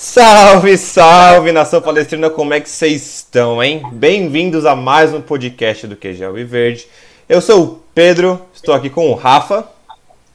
Salve, salve, nação palestrina, como é que vocês estão, hein? Bem-vindos a mais um podcast do QG Verde. Eu sou o Pedro, estou aqui com o Rafa.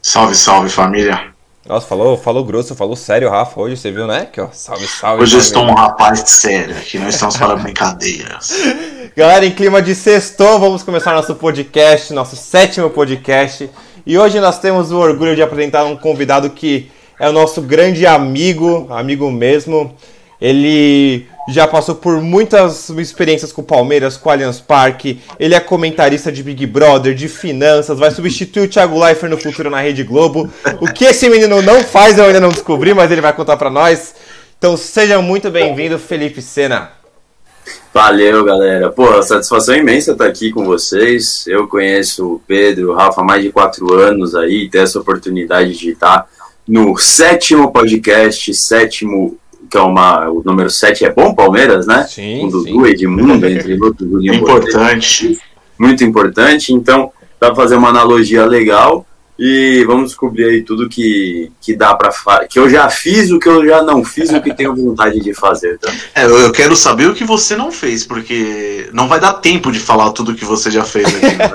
Salve, salve, família. Nossa, falou, falou grosso, falou sério, Rafa, hoje, você viu, né? Aqui, ó, salve, salve. Hoje eu estou um rapaz sério, aqui nós estamos para brincadeiras. Galera, em clima de sexto, vamos começar nosso podcast, nosso sétimo podcast. E hoje nós temos o orgulho de apresentar um convidado que é o nosso grande amigo, amigo mesmo. Ele já passou por muitas experiências com o Palmeiras, com o Allianz Parque. Ele é comentarista de Big Brother, de finanças, vai substituir o Thiago Leifert no futuro na Rede Globo. O que esse menino não faz eu ainda não descobri, mas ele vai contar para nós. Então seja muito bem-vindo, Felipe Sena. Valeu, galera. Pô, satisfação imensa estar aqui com vocês. Eu conheço o Pedro, o Rafa há mais de quatro anos aí, ter essa oportunidade de estar no sétimo podcast, sétimo, que é uma, o número 7 é bom, Palmeiras, né? Sim, Com Dudu. Edmundo, entre outros. Importante. muito importante. Então, dá pra fazer uma analogia legal e vamos descobrir aí tudo que, que dá pra fazer. Que eu já fiz, o que eu já não fiz, o que tenho vontade de fazer. Tá? É, eu quero saber o que você não fez, porque não vai dar tempo de falar tudo que você já fez aqui. Né?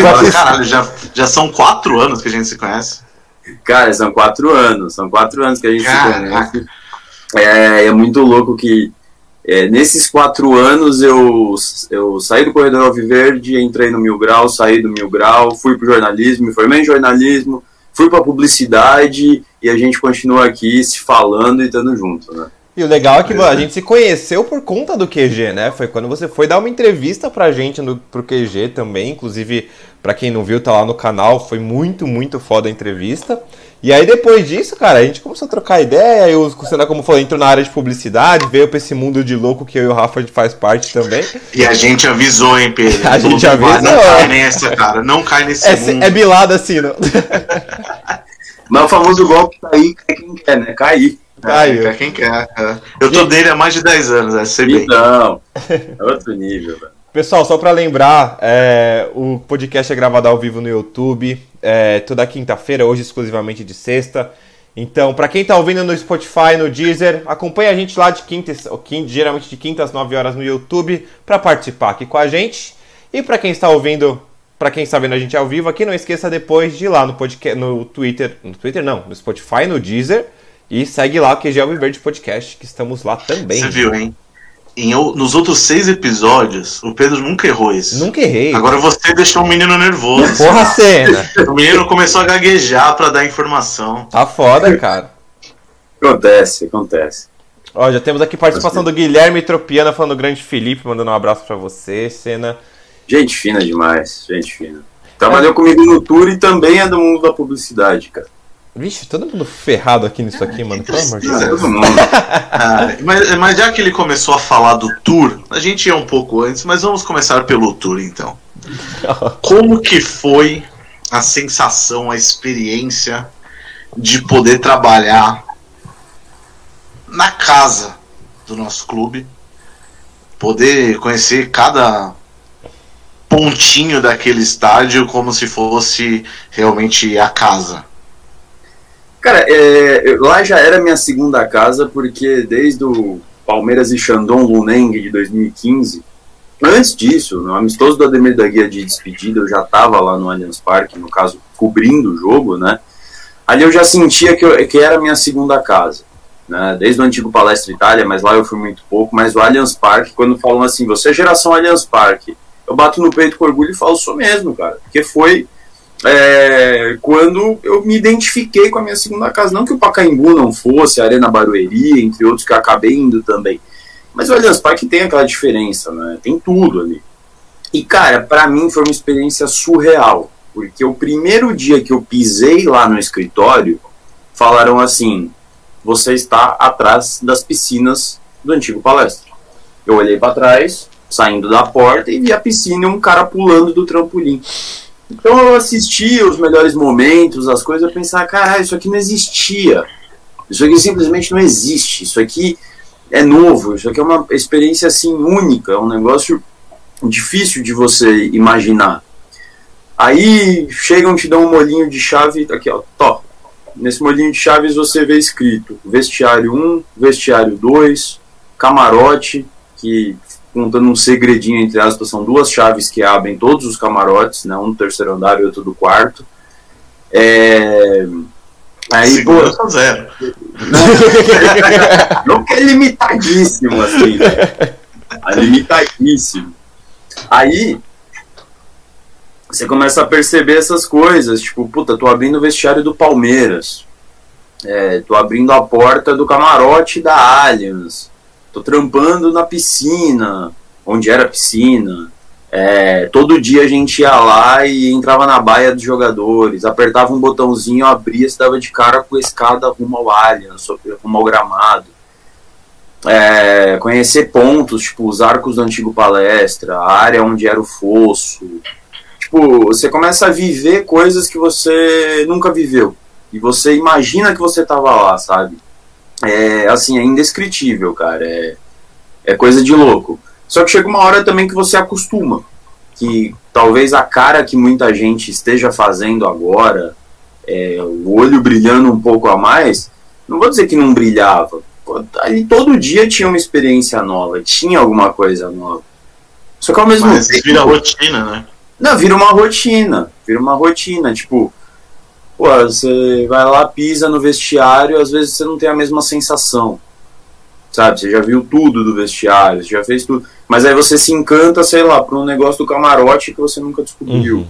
Caralho, já, já são quatro anos que a gente se conhece. Cara, são quatro anos, são quatro anos que a gente se Caraca. conhece. É, é muito louco que é, nesses quatro anos eu, eu saí do Corredor Alviverde, entrei no Mil Grau, saí do Mil Grau, fui pro jornalismo, me formei em jornalismo, fui pra publicidade e a gente continua aqui se falando e estando junto, né? E o legal é que a gente se conheceu por conta do QG, né? Foi quando você foi dar uma entrevista pra gente no, pro QG também. Inclusive, pra quem não viu, tá lá no canal. Foi muito, muito foda a entrevista. E aí, depois disso, cara, a gente começou a trocar ideia. Eu, né, como falou, entrou na área de publicidade, veio pra esse mundo de louco que eu e o Rafa a gente faz parte também. E a gente avisou, hein, Pedro? A gente "Vai, Não avisou." cai nessa, cara. Não cai nesse É, mundo. é bilada assim, não? Mas o famoso golpe cair, cai quem quer, né? Cair. Caiu. É, quem quer. é. Eu tô dele há mais de 10 anos, é sei bem. Então, é outro nível, velho. Pessoal, só pra lembrar, é, o podcast é gravado ao vivo no YouTube, é, toda quinta-feira, hoje exclusivamente de sexta. Então, pra quem tá ouvindo no Spotify, no Deezer, acompanha a gente lá de quinta, geralmente de quinta às 9 horas no YouTube, pra participar aqui com a gente. E pra quem está ouvindo, pra quem está vendo a gente ao vivo aqui, não esqueça depois de ir lá no podcast, no Twitter, no Twitter não, no Spotify, no Deezer, e segue lá o QG Alviverde Podcast, que estamos lá também. Você viu, hein? Em nos outros seis episódios, o Pedro nunca errou isso. Nunca errei. Agora você deixou o menino nervoso. Porra, cena! O menino começou a gaguejar pra dar informação. Tá foda, cara. Acontece, acontece. Ó, já temos aqui participação do Guilherme Tropiana falando do grande Felipe, mandando um abraço pra você, Cena. Gente fina demais, gente fina. Trabalhou comigo no tour e também é do mundo da publicidade, cara. Vixe, todo mundo ferrado aqui nisso aqui, mano. Pelo amor de É, Deus. Ah, mas, mas já que ele começou a falar do tour, a gente ia um pouco antes, mas vamos começar pelo tour então. Como que foi a sensação, a experiência de poder trabalhar na casa do nosso clube, poder conhecer cada pontinho daquele estádio como se fosse realmente a casa. Cara, é, lá já era minha segunda casa, porque desde o Palmeiras e Shandong Luneng de 2015, antes disso, no amistoso do Ademir da Guia de despedida, eu já estava lá no Allianz Parque, no caso, cobrindo o jogo, né? Ali eu já sentia que, eu- que era minha segunda casa. Né? Desde o antigo Palestra Itália, mas lá eu fui muito pouco. Mas o Allianz Parque, quando falam assim, você é geração Allianz Parque, eu bato no peito com orgulho e falo, sou mesmo, cara. Porque foi é, quando eu me identifiquei com a minha segunda casa. Não que o Pacaembu não fosse, a Arena Barueri, entre outros que acabei indo também. Mas o Allianz Parque tem aquela diferença, né? Tem tudo ali. E, cara, pra mim foi uma experiência surreal. Porque o primeiro dia que eu pisei lá no escritório, falaram assim: você está atrás das piscinas do antigo palestra. Eu olhei para trás, saindo da porta, e vi a piscina e um cara pulando do trampolim. Então eu assisti os melhores momentos, as coisas, eu pensava, caralho, isso aqui não existia. Isso aqui simplesmente não existe. Isso aqui é novo, isso aqui é uma experiência assim única, é um negócio difícil de você imaginar. Aí chegam, te dão um molinho de chave, aqui ó, tó, nesse molhinho de chaves você vê escrito vestiário 1, vestiário 2, camarote, que contando um segredinho entre aspas, são duas chaves que abrem todos os camarotes, né, um do terceiro andar e outro do quarto. É... Aí, Segurança pô, zero. Não que é limitadíssimo, assim. Né? É limitadíssimo. Aí, você começa a perceber essas coisas, tipo, puta, tô abrindo o vestiário do Palmeiras. É, tô abrindo a porta do camarote da Allianz. Tô trampando na piscina, onde era piscina. É, todo dia a gente ia lá e entrava na baia dos jogadores, apertava um botãozinho, abria, se dava de cara com a escada rumo ao Allianz, rumo ao gramado. É, conhecer pontos, tipo os arcos do antigo palestra, a área onde era o fosso. Tipo, você começa a viver coisas que você nunca viveu. E você imagina que você tava lá, sabe? É assim, é indescritível, cara. É, é coisa de louco. Só que chega uma hora também que você acostuma. Que talvez a cara que muita gente esteja fazendo agora, é, o olho brilhando um pouco a mais, não vou dizer que não brilhava. Ali todo dia tinha uma experiência nova, tinha alguma coisa nova. Só que ao mesmo Mas tempo. vira rotina, né? Não, vira uma rotina. Vira uma rotina. Tipo, pô, você vai lá, pisa no vestiário, às vezes você não tem a mesma sensação sabe? Você já viu tudo do vestiário, você já fez tudo. Mas aí você se encanta, sei lá, por um negócio do camarote que você nunca descobriu, uhum.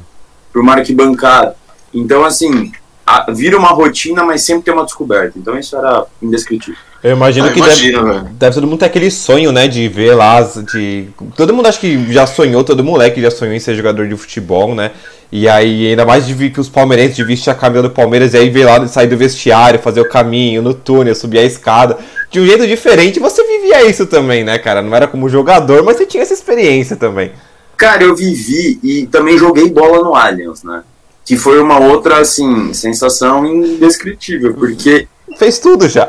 por uma arquibancada. Então, assim, a, vira uma rotina, mas sempre tem uma descoberta. Então isso era indescritível. Eu imagino ah, que imagina, deve, deve todo mundo ter aquele sonho, né, de ver lá, de... Todo mundo acho que já sonhou, todo moleque já sonhou em ser jogador de futebol, né? E aí, ainda mais de ver que os palmeirenses de vestir a camisa do Palmeiras e aí ver lá, sair do vestiário, fazer o caminho no túnel, subir a escada. De um jeito diferente, você vivia isso também, né, cara? Não era como jogador, mas você tinha essa experiência também. Cara, eu vivi e também joguei bola no Allianz, né? Que foi uma outra, assim, sensação indescritível, porque. Fez tudo já.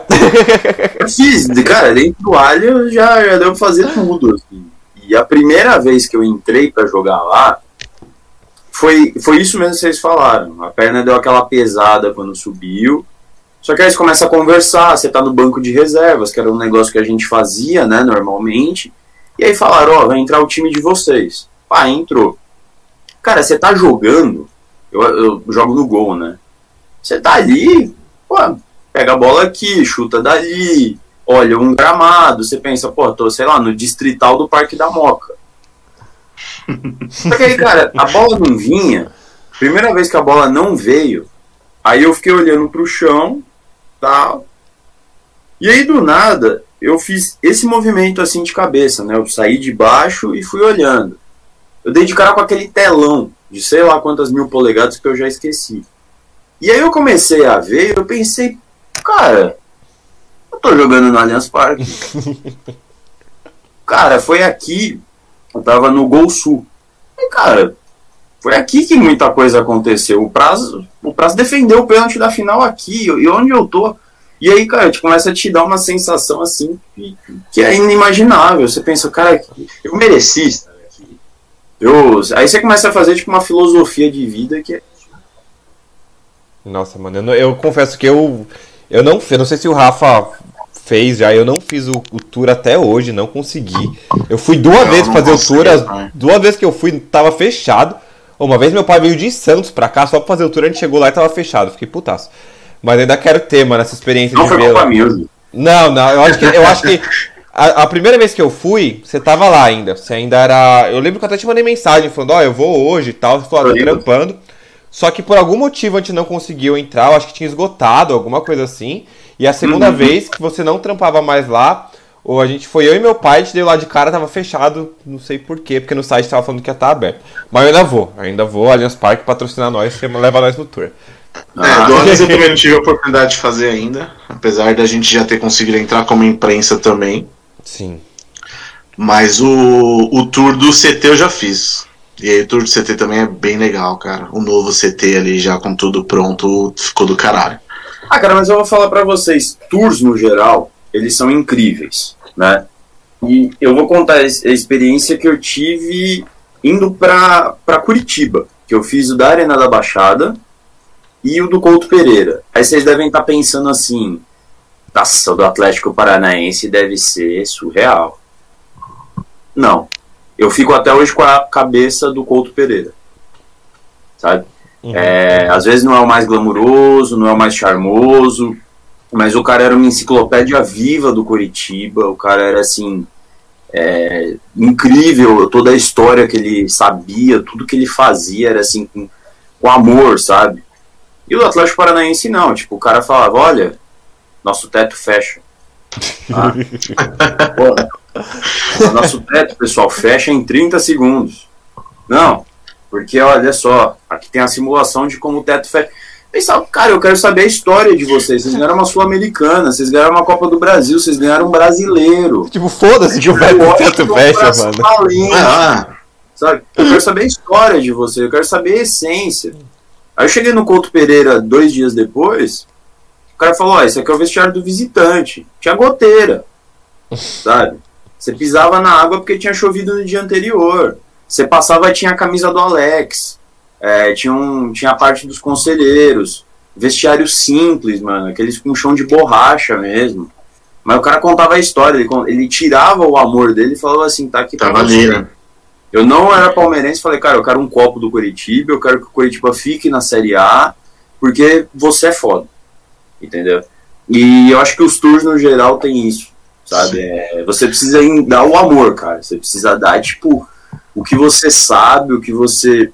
Fiz, cara, dentro do Allianz já, já deu pra fazer tudo, assim. E a primeira vez que eu entrei para jogar lá, foi, foi isso mesmo que vocês falaram. A perna deu aquela pesada quando subiu. Só que aí você começa a conversar, você tá no banco de reservas, que era um negócio que a gente fazia, né, normalmente. E aí falaram, ó, oh, vai entrar o time de vocês. Pá, entrou. Cara, você tá jogando, eu, eu jogo no gol, né? Você tá ali, pô, pega a bola aqui, chuta dali, olha um gramado, você pensa, pô, tô, sei lá, no distrital do Parque da Moca. Só que aí, cara, a bola não vinha. Primeira vez que a bola não veio, aí eu fiquei olhando pro chão, tal. E aí do nada, eu fiz esse movimento assim de cabeça, né? Eu saí de baixo e fui olhando. Eu dei de cara com aquele telão de sei lá quantas mil polegadas que eu já esqueci. E aí eu comecei a ver, eu pensei, cara, eu tô jogando no Allianz Parque. cara, foi aqui eu tava no Gol Sul. E, cara, foi aqui que muita coisa aconteceu. O prazo, o prazo defendeu o pênalti da final aqui, e onde eu tô. E aí, cara, te começa a te dar uma sensação assim que, que é inimaginável. Você pensa, cara, eu mereci estar aqui. Eu, aí você começa a fazer tipo uma filosofia de vida que é. Nossa, mano, eu, não, eu confesso que eu. Eu não, eu não sei se o Rafa fez já. Eu não fiz o, o tour até hoje, não consegui. Eu fui duas vezes fazer o tour, as, duas vezes que eu fui tava fechado. Uma vez meu pai veio de Santos pra cá só pra fazer o tour, a gente chegou lá e tava fechado. Fiquei putaço. Mas ainda quero ter, mano, essa experiência não de ver. Não, não, eu acho que, eu acho que a, a, primeira vez que eu fui, você tava lá ainda. Você ainda era. Eu lembro que eu até te mandei mensagem falando, ó, oh, eu vou hoje e tal. Ah, trampando. Só que por algum motivo a gente não conseguiu entrar, eu acho que tinha esgotado, alguma coisa assim. E a segunda uhum. vez que você não trampava mais lá, ou a gente foi eu e meu pai, a gente deu lá de cara, tava fechado, não sei porquê, porque no site tava falando que ia estar tá aberto. Mas eu ainda vou, ainda vou, Allianz Parque patrocinar nós, leva nós no tour. É, ah. do eu também não tive a oportunidade de fazer ainda, apesar da gente já ter conseguido entrar como imprensa também. Sim. Mas o, o tour do CT eu já fiz. E aí o tour do CT também é bem legal, cara. O novo CT ali já com tudo pronto ficou do caralho. Ah, cara, mas eu vou falar para vocês, tours no geral, eles são incríveis, né? E eu vou contar a experiência que eu tive indo para Curitiba, que eu fiz o da Arena da Baixada, e o do Couto Pereira. Aí vocês devem estar pensando assim: nossa, o do Atlético Paranaense deve ser surreal. Não. Eu fico até hoje com a cabeça do Couto Pereira. Sabe? Uhum. É, às vezes não é o mais glamuroso, não é o mais charmoso, mas o cara era uma enciclopédia viva do Curitiba, o cara era assim. É, incrível toda a história que ele sabia, tudo que ele fazia era assim com, com amor, sabe? E o Atlético Paranaense não, tipo, o cara falava, olha, nosso teto fecha. Ah. nosso teto, pessoal, fecha em 30 segundos. Não, porque olha só, aqui tem a simulação de como o teto fecha. Pensava, cara, eu quero saber a história de vocês. Vocês ganharam uma Sul-Americana, vocês ganharam uma Copa do Brasil, vocês ganharam um brasileiro. Tipo, foda-se que o teto fecha, mano. Ah. Sabe? Eu quero saber a história de vocês, eu quero saber a essência. Aí eu cheguei no Couto Pereira dois dias depois, o cara falou, ó, esse aqui é o vestiário do visitante. Tinha goteira, sabe? Você pisava na água porque tinha chovido no dia anterior. Você passava tinha a camisa do Alex. É, tinha, um, tinha a parte dos conselheiros. Vestiário simples, mano. Aqueles com chão de borracha mesmo. Mas o cara contava a história. Ele, ele tirava o amor dele e falava assim, tá aqui pra Tava ali, né? Eu não era palmeirense, falei, cara, eu quero um copo do Curitiba, eu quero que o Curitiba fique na Série A, porque você é foda. Entendeu? E eu acho que os tours no geral tem isso, sabe? É, você precisa dar o amor, cara. Você precisa dar, tipo, o que você sabe, o que você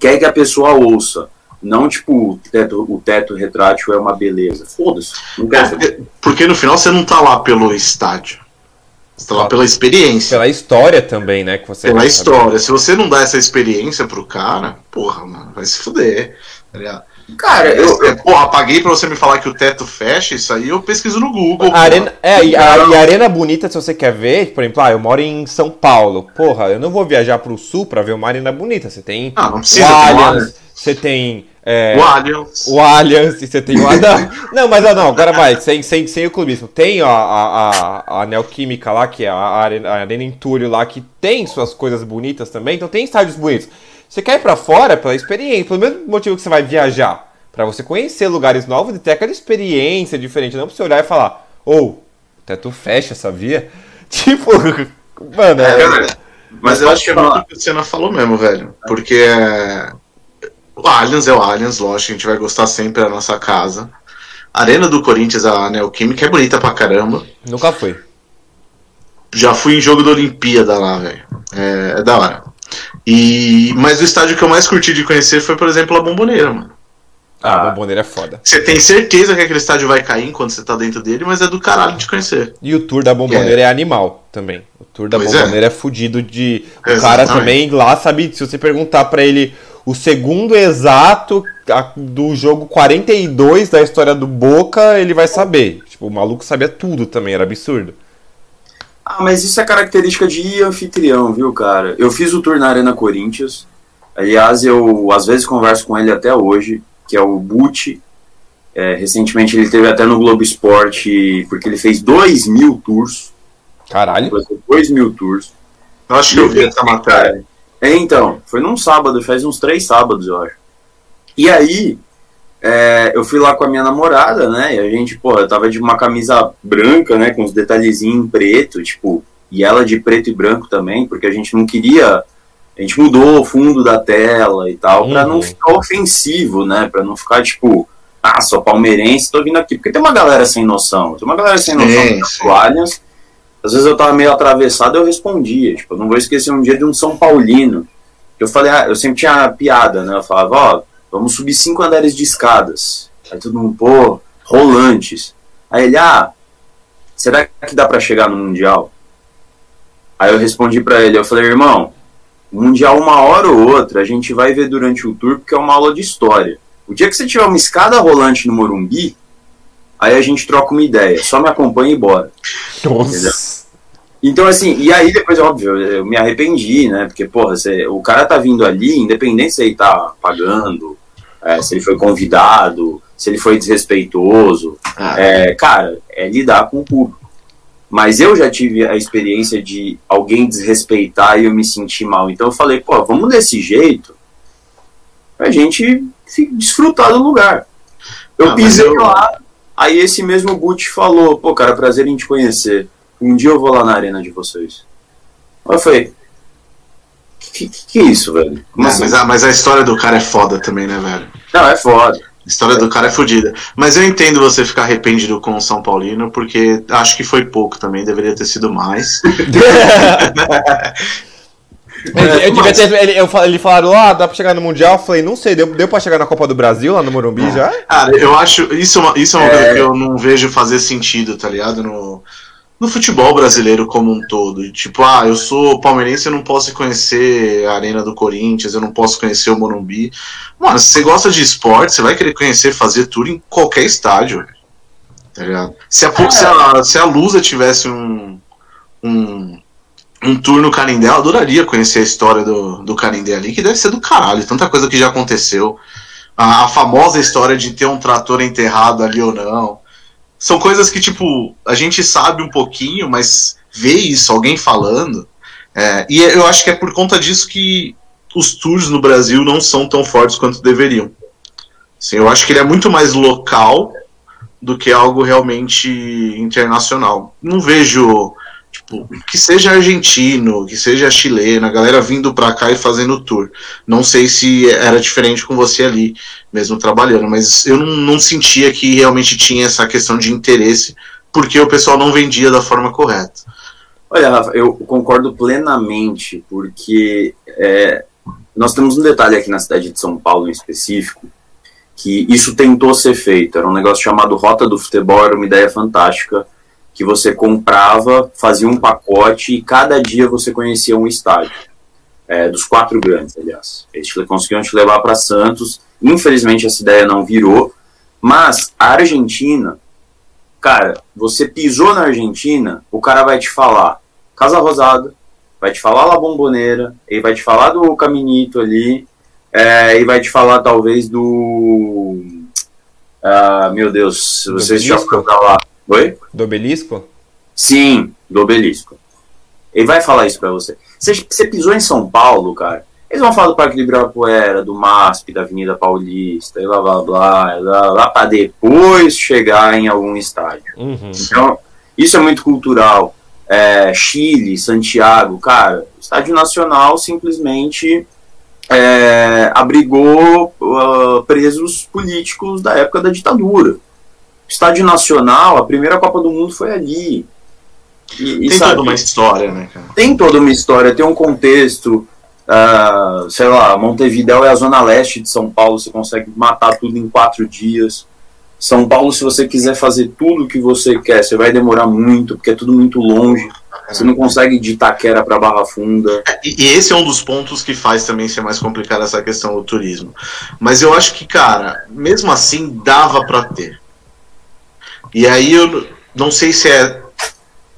quer que a pessoa ouça. Não, tipo, o teto, o teto retrátil é uma beleza. Foda-se. É, porque no final você não tá lá pelo estádio. Você tá lá pela experiência. Pela história também, né? Que você pela história. Saber. Se você não dá essa experiência pro cara, porra, mano, vai se fuder. Tá ligado? Cara, eu, eu, porra, paguei pra você me falar que o teto fecha, isso aí eu pesquiso no Google. A arena, é, e a, e a, Arena Bonita, se você quer ver, por exemplo, ah, eu moro em São Paulo. Porra, eu não vou viajar pro sul pra ver uma Arena Bonita. Você tem. Ah, não precisa. O Allianz, você tem é, o Allianz. O Allianz, e você tem o Adam. não, mas não, agora vai, sem, sem, sem o clubismo. Tem a, a, a, Neoquímica lá, que é a Arena, a Arena Entulho lá, que tem suas coisas bonitas também, então tem estádios bonitos. Você quer ir pra fora pela experiência, pelo mesmo motivo que você vai viajar, para você conhecer lugares novos e ter aquela experiência diferente, não pra você olhar e falar, ou, oh, o teto fecha, sabia? Tipo, mano. É, é, mas eu acho que é muito o que o Senna falou mesmo, velho. Porque o Allianz é o Allianz, lógico, a gente vai gostar sempre da nossa casa. A Arena do Corinthians, a Neoquímica, é bonita pra caramba. Nunca fui. Já fui em jogo da Olimpíada lá, velho. É, é, da hora. E, mas o estádio que eu mais curti de conhecer foi, por exemplo, a Bomboneira, mano. Ah, a Bomboneira é foda. Você tem certeza que aquele estádio vai cair enquanto você tá dentro dele, mas é do caralho de conhecer. E o tour da Bomboneira é, é animal também. O tour da pois é. Bomboneira é. é fudido de. O cara também lá sabe, se você perguntar para ele o segundo exato do jogo 42 da história do Boca, ele vai saber. Tipo, o maluco sabia tudo também, era absurdo. Ah, mas isso é característica de anfitrião, viu, cara? Eu fiz o tour na Arena Corinthians. Aliás, eu às vezes converso com ele até hoje, que é o Butti. É, recentemente ele teve até no Globo Esporte, porque ele fez 2 mil tours. Caralho. 2 mil tours. Eu acho que eu vi essa matéria. É, então, foi num sábado, faz uns três sábados, eu acho. E aí, é, eu fui lá com a minha namorada, né? E a gente, pô, eu tava de uma camisa branca, né? Com uns detalhezinhos em preto, tipo, e ela de preto e branco também, porque a gente não queria. A gente mudou o fundo da tela e tal, uhum. pra não uhum. ficar ofensivo, né? Pra não ficar, tipo, ah, sou palmeirense, tô vindo aqui. Porque tem uma galera sem noção. Tem uma galera sem noção do Allianz às vezes eu tava meio atravessado eu respondia. Tipo, eu não vou esquecer um dia de um São Paulino. Eu falei, ah, eu sempre tinha piada, né? Eu falava, ó, oh, vamos subir cinco andares de escadas. Aí todo mundo, pô, rolantes. Aí ele, ah, será que dá para chegar no Mundial? Aí eu respondi para ele, eu falei, irmão, Mundial uma hora ou outra a gente vai ver durante o tour porque é uma aula de história. O dia que você tiver uma escada rolante no Morumbi, aí a gente troca uma ideia. Só me acompanha e bora. Nossa. Então, assim, e aí depois, óbvio, eu me arrependi, né? Porque, porra, você, o cara tá vindo ali, independente se ele tá pagando, é, se ele foi convidado, se ele foi desrespeitoso. Ah, é, cara, é lidar com o público. Mas eu já tive a experiência de alguém desrespeitar e eu me sentir mal. Então eu falei, pô, vamos desse jeito pra gente desfrutar do lugar. Eu ah, pisei eu... lá, aí esse mesmo Gucci falou, pô, cara, prazer em te conhecer. Um dia eu vou lá na arena de vocês. Eu falei, que, que, que é isso, velho? Não, assim? mas, a, mas a história do cara é foda também, né, velho? Não, é foda. A história do cara é fodida. Mas eu entendo você ficar arrependido com o São Paulino, porque acho que foi pouco também, deveria ter sido mais. É, eu devia ter, ele, eu, ele falaram, ah, dá pra chegar no Mundial? Eu falei, não sei, deu, deu pra chegar na Copa do Brasil lá no Morumbi já? Cara, eu acho. Isso, é uma, isso é uma é... coisa que eu não vejo fazer sentido, tá ligado? No, no futebol brasileiro como um todo. Tipo, ah, eu sou palmeirense, eu não posso conhecer a Arena do Corinthians, eu não posso conhecer o Morumbi. Mano, se você gosta de esporte, você vai querer conhecer, fazer tour em qualquer estádio. Tá ligado? Se a, é. se a, se a Lusa tivesse um, um um tour no Canindé, eu adoraria conhecer a história do, do Canindé ali, que deve ser do caralho, tanta coisa que já aconteceu. A, a, famosa história de ter um trator enterrado ali ou não. São coisas que, tipo, a gente sabe um pouquinho, mas ver isso, alguém falando. É, e eu acho que é por conta disso que os tours no Brasil não são tão fortes quanto deveriam. Assim, eu acho que ele é muito mais local do que algo realmente internacional. Não vejo Tipo, que seja argentino, que seja chileno, a galera vindo pra cá e fazendo tour. Não sei se era diferente com você ali, mesmo trabalhando, mas eu não, não sentia que realmente tinha essa questão de interesse, porque o pessoal não vendia da forma correta. Olha, Rafa, eu concordo plenamente, porque é, nós temos um detalhe aqui na cidade de São Paulo em específico, que isso tentou ser feito. Era um negócio chamado Rota do Futebol, era uma ideia fantástica que você comprava, fazia um pacote e cada dia você conhecia um estádio. É, dos quatro grandes, aliás. Eles conseguiam te levar para Santos. Infelizmente essa ideia não virou. Mas a Argentina, cara, você pisou na Argentina, o cara vai te falar Casa Rosada, vai te falar La Bomboneira, ele vai te falar do Caminito ali, é, e vai te falar talvez do. Ah, meu Deus, se vocês já foram pra lá. Oi? Do obelisco? Sim, do obelisco. Ele vai falar isso pra você. Você, você pisou em São Paulo, cara. Eles vão falar do Parque de Ibirapuera, do MASP, da Avenida Paulista, e blá blá blá, lá, lá para depois chegar em algum estádio. Uhum. Então, isso é muito cultural. É, Chile, Santiago, cara, estádio nacional simplesmente é, abrigou uh, presos políticos da época da ditadura. Estádio Nacional, a primeira Copa do Mundo foi ali. E, tem sabe, toda uma história, né, cara? Tem toda uma história, tem um contexto. Uh, sei lá, Montevidéu é a zona leste de São Paulo, você consegue matar tudo em quatro dias. São Paulo, se você quiser fazer tudo o que você quer, você vai demorar muito, porque é tudo muito longe. Você não consegue de Itaquera para Barra Funda. É, e, esse é um dos pontos que faz também ser mais complicado essa questão do turismo. Mas eu acho que, cara, mesmo assim dava para ter. E aí eu não sei se é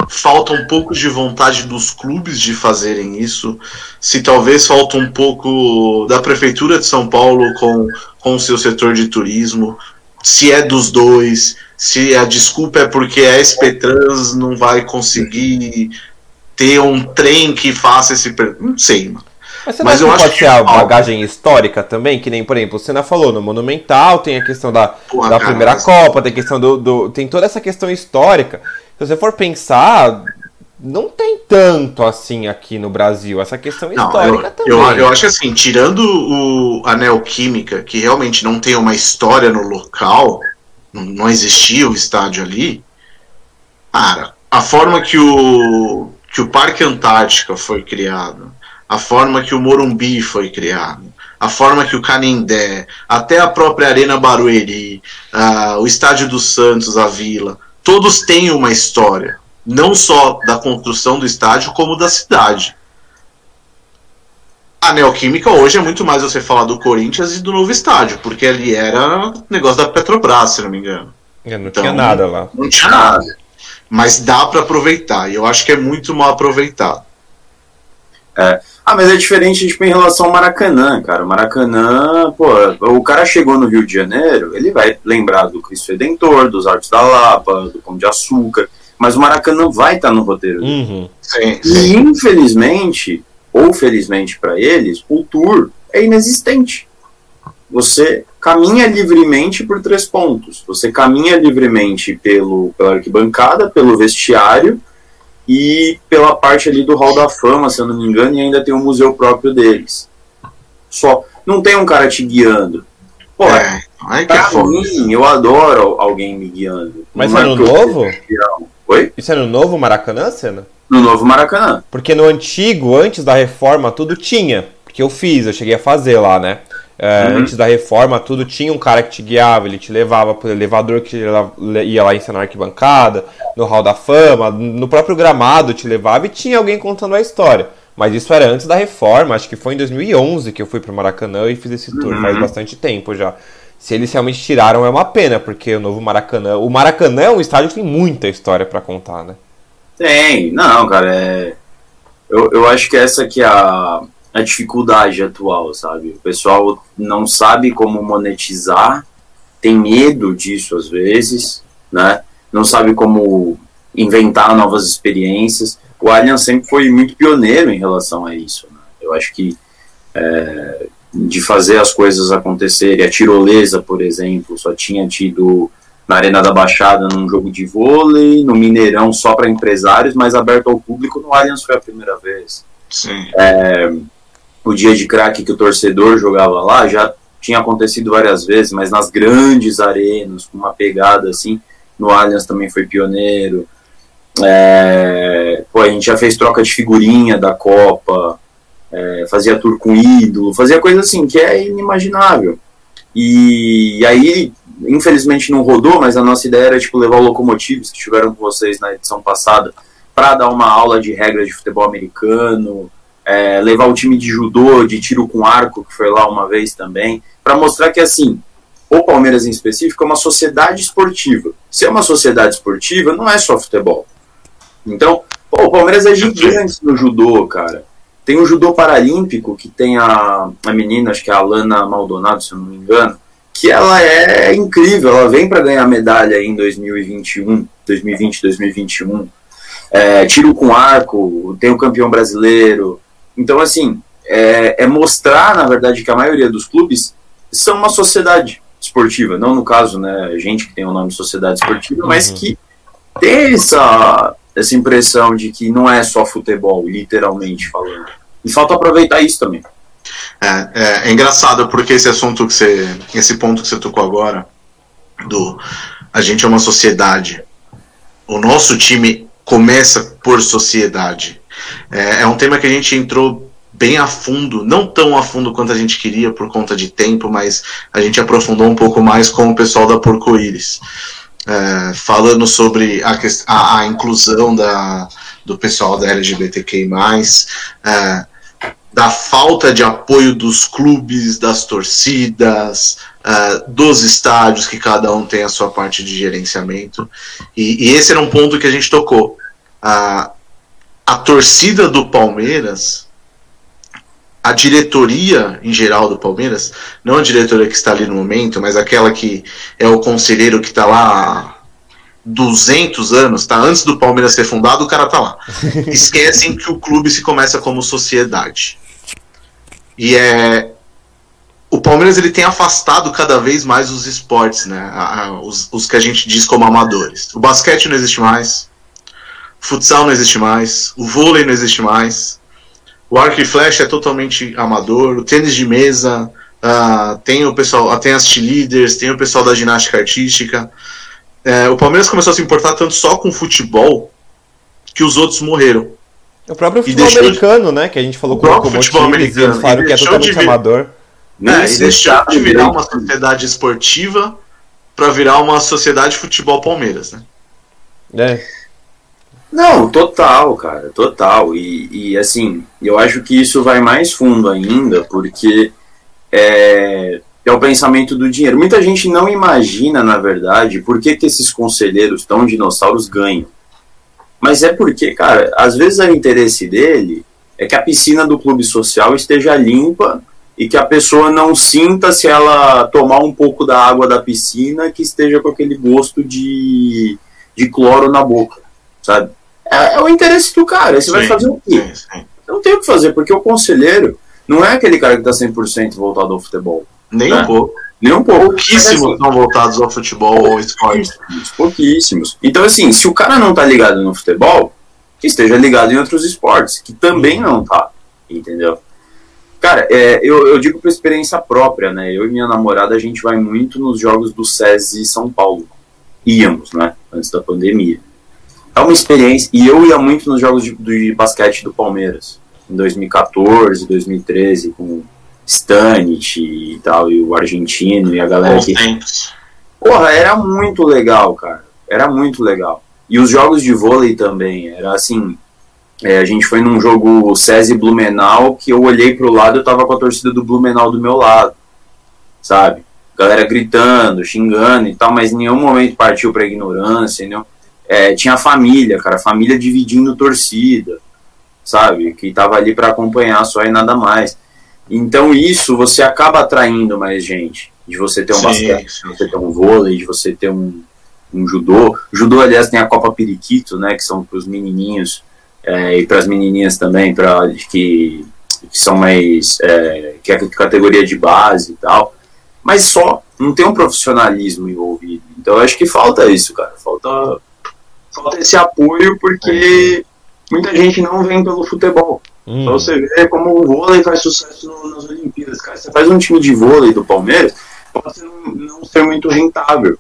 falta um pouco de vontade dos clubes de fazerem isso, se talvez falta um pouco da prefeitura de São Paulo com com o seu setor de turismo, se é dos dois, se a desculpa é porque a SP Trans não vai conseguir ter um trem que faça esse. Não sei, mano. Mas, Mas eu acho pode que ser a bagagem histórica também, que nem, por exemplo, o Senna falou, no Monumental tem a questão da, Porra, da cara, primeira mas... Copa, tem a questão do, do. Tem toda essa questão histórica. Se você for pensar, não tem tanto assim aqui no Brasil, essa questão não, histórica eu, também. Eu, eu acho assim, tirando o, a Neoquímica, que realmente não tem uma história no local, não, não existia o estádio ali, cara, a forma que o, que o Parque Antártica foi criado, a forma que o Morumbi foi criado, a forma que o Canindé, até a própria Arena Barueri, uh, o Estádio dos Santos, a Vila, todos têm uma história, não só da construção do estádio, como da cidade. A Neoquímica hoje é muito mais você falar do Corinthians e do novo estádio, porque ali era negócio da Petrobras, se não me engano. É, não então, tinha nada lá. Não tinha nada. Mas dá para aproveitar, e eu acho que é muito mal aproveitado. É. Ah, mas é diferente tipo, em relação ao Maracanã, cara. O Maracanã, pô, o cara chegou no Rio de Janeiro, ele vai lembrar do Cristo Redentor, dos Arcos da Lapa, do Pão de Açúcar, mas o Maracanã vai estar tá no roteiro. Uhum. Sim, sim. E infelizmente, ou felizmente para eles, o tour é inexistente. você caminha livremente por três pontos. Você caminha livremente pelo, pela arquibancada, pelo vestiário e pela parte ali do Hall da Fama, se eu não me engano, e ainda tem um museu próprio deles. Só. Não tem um cara te guiando. Pô, é, é pra é mim, eu adoro alguém me guiando. Mas não é no novo? Oi? Isso é no novo Maracanã, Cena? No novo Maracanã. Porque no antigo, antes da reforma, tudo tinha. Porque eu fiz, eu cheguei a fazer lá, né? É, uhum. Antes da reforma, tudo tinha um cara que te guiava, ele te levava pro elevador que ia lá ensinar arquibancada, no Hall da Fama, no próprio gramado te levava e tinha alguém contando a história. Mas isso era antes da reforma, acho que foi em 2011 que eu fui pro Maracanã e fiz esse tour, uhum. faz bastante tempo já. Se eles realmente tiraram é uma pena, porque o novo Maracanã. O Maracanã é um estádio que tem muita história para contar, né? Tem, não, cara, é. Eu, eu acho que essa que é a, a dificuldade atual, sabe? O pessoal não sabe como monetizar, tem medo disso às vezes, né? Não sabe como inventar novas experiências. O Allianz sempre foi muito pioneiro em relação a isso. Né? Eu acho que é, de fazer as coisas acontecerem, a tirolesa, por exemplo, só tinha tido na Arena da Baixada num jogo de vôlei, no Mineirão só para empresários, mas aberto ao público no Allianz foi a primeira vez. Sim. É, o dia de craque que o torcedor jogava lá já tinha acontecido várias vezes, mas nas grandes arenas, com uma pegada assim, no Allianz também foi pioneiro. É, pô, a gente já fez troca de figurinha da Copa, é, fazia tour com ídolo, fazia coisa assim que é inimaginável. E, e aí infelizmente não rodou, mas a nossa ideia era tipo levar o Locomotives que estiveram com vocês na edição passada para dar uma aula de regras de futebol americano, é, levar o time de judô, de tiro com arco que foi lá uma vez também, para mostrar que assim o Palmeiras em específico é uma sociedade esportiva. Se é uma sociedade esportiva, não é só futebol. Então, pô, o Palmeiras é gigante no judô, cara. Tem o judô paralímpico que tem a, a menina, acho que é a Alana Maldonado, se eu não me engano, que ela é incrível, ela vem para ganhar medalha em 2021, 2020, 2021. É, tiro com arco, tem o campeão brasileiro. Então, assim, é, é, mostrar, na verdade, que a maioria dos clubes são uma sociedade esportiva, não no caso, né, gente que tem o nome de sociedade esportiva, uhum. mas que tem essa, essa impressão de que não é só futebol, literalmente falando. E falta aproveitar isso também. É, é, é, engraçado porque esse assunto que você. Esse ponto que você tocou agora, do a gente é uma sociedade. O nosso time começa por sociedade. É, é um tema que a gente entrou bem a fundo, não tão a fundo quanto a gente queria por conta de tempo, mas a gente aprofundou um pouco mais com o pessoal da Porco-Íris. É, falando sobre a, a, a, inclusão da, do pessoal da LGBTQI+, é, da falta de apoio dos clubes, das torcidas, uh, dos estádios, que cada um tem a sua parte de gerenciamento. E, e esse era um ponto que a gente tocou. Uh, a torcida do Palmeiras, a diretoria em geral do Palmeiras, não a diretoria que está ali no momento, mas aquela que é o conselheiro que está lá 200 anos, tá? Antes do Palmeiras ser fundado, o cara tá lá. Esquecem que o clube se começa como sociedade. E é o Palmeiras ele tem afastado cada vez mais os esportes, né? Os, os, que a gente diz como amadores. O basquete não existe mais, futsal não existe mais, o vôlei não existe mais, o arco e flecha é totalmente amador, o tênis de mesa, uh, tem o pessoal, tem as cheerleaders, tem o pessoal da ginástica artística. É, o Palmeiras começou a se importar tanto só com futebol que os outros morreram. O próprio futebol americano, de... né? Que a gente falou o com o futebol americano. Falaram que é totalmente vir... amador. É, e deixou de virar uma sociedade esportiva para virar uma sociedade futebol Palmeiras, né? É. Não, total, cara, total. E, e assim, eu acho que isso vai mais fundo ainda, porque é, é o pensamento do dinheiro. Muita gente não imagina, na verdade, por que, que esses conselheiros tão dinossauros ganham. Mas é porque, cara, às vezes o interesse dele é que a piscina do clube social esteja limpa e que a pessoa não sinta se ela tomar um pouco da água da piscina que esteja com aquele gosto de, de cloro na boca, sabe? É, é o interesse do cara. Você sim, vai fazer o quê? Sim, sim. Não tem o que fazer, porque o conselheiro não é aquele cara que está 100% voltado ao futebol. Nem né? um pouco. Nem um pouco. Pouquíssimos estão voltados ao futebol ou esporte. Pouquíssimos. Então, assim, se o cara não tá ligado no futebol, que esteja ligado em outros esportes, que também não tá. Entendeu? Cara, é, eu, eu digo por experiência própria, né? Eu e minha namorada, a gente vai muito nos jogos do SESI São Paulo. Íamos, né? Antes da pandemia. É uma experiência. E eu ia muito nos jogos de, de basquete do Palmeiras. Em 2014, 2013, com Stanit e tal, e o argentino e a galera que. Porra, era muito legal, cara. Era muito legal. E os jogos de vôlei também. Era assim. É, a gente foi num jogo SESI Blumenau que eu olhei pro lado e tava com a torcida do Blumenau do meu lado. Sabe? Galera gritando, xingando e tal, mas em nenhum momento partiu pra ignorância, entendeu? É, tinha família, cara, família dividindo torcida, sabe? Que tava ali para acompanhar só e nada mais. Então isso você acaba atraindo mais gente. De você ter um sim, basquete, sim. de você ter um vôlei, de você ter um, um judô. Judô, aliás, tem a Copa Periquito, né? Que são para os menininhos é, e para as menininhas também, para que, que são mais é, que é categoria de base e tal. Mas só não tem um profissionalismo envolvido. Então eu acho que falta isso, cara. Falta falta esse apoio porque muita gente não vem pelo futebol. Hum. Então você vê como o vôlei faz sucesso no, nas Olimpíadas. Cara, você faz um time de vôlei do Palmeiras, pode não, não ser muito rentável.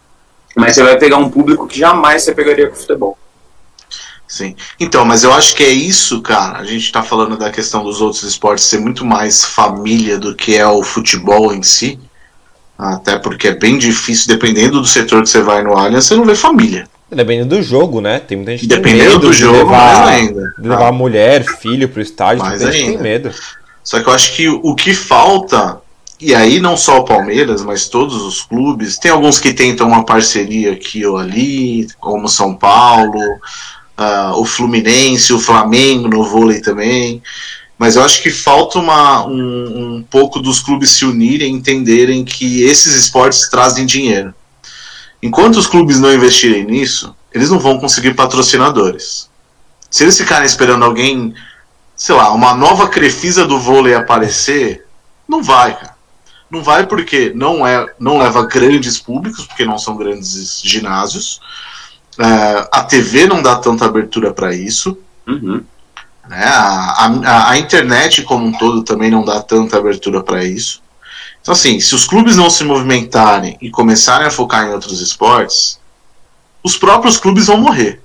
Mas você vai pegar um público que jamais você pegaria com futebol. Sim. Então, mas eu acho que é isso, cara. A gente tá falando da questão dos outros esportes ser muito mais família do que é o futebol em si. Até porque é bem difícil, dependendo do setor que você vai no Allianz, você não vê família. Dependendo do jogo, né? Tem muita gente que Dependendo tem medo do jogo, levar, ainda. De levar ah. mulher, filho pro estádio, mais tem ainda. tem medo. Só que eu acho que o que falta, e aí não só o Palmeiras, mas todos os clubes, tem alguns que tentam uma parceria aqui ou ali, como São Paulo, uh, o Fluminense, o Flamengo no vôlei também. Mas eu acho que falta uma, um, um pouco dos clubes se unirem e entenderem que esses esportes trazem dinheiro. Enquanto os clubes não investirem nisso, eles não vão conseguir patrocinadores. Se eles ficarem esperando alguém, sei lá, uma nova Crefisa do vôlei aparecer, não vai, cara. Não vai porque não é, não leva grandes públicos, porque não são grandes ginásios. É, a TV não dá tanta abertura para isso. Uhum. Né? A, a, a, internet como um todo também não dá tanta abertura para isso. Então, assim, se os clubes não se movimentarem e começarem a focar em outros esportes, os próprios clubes vão morrer.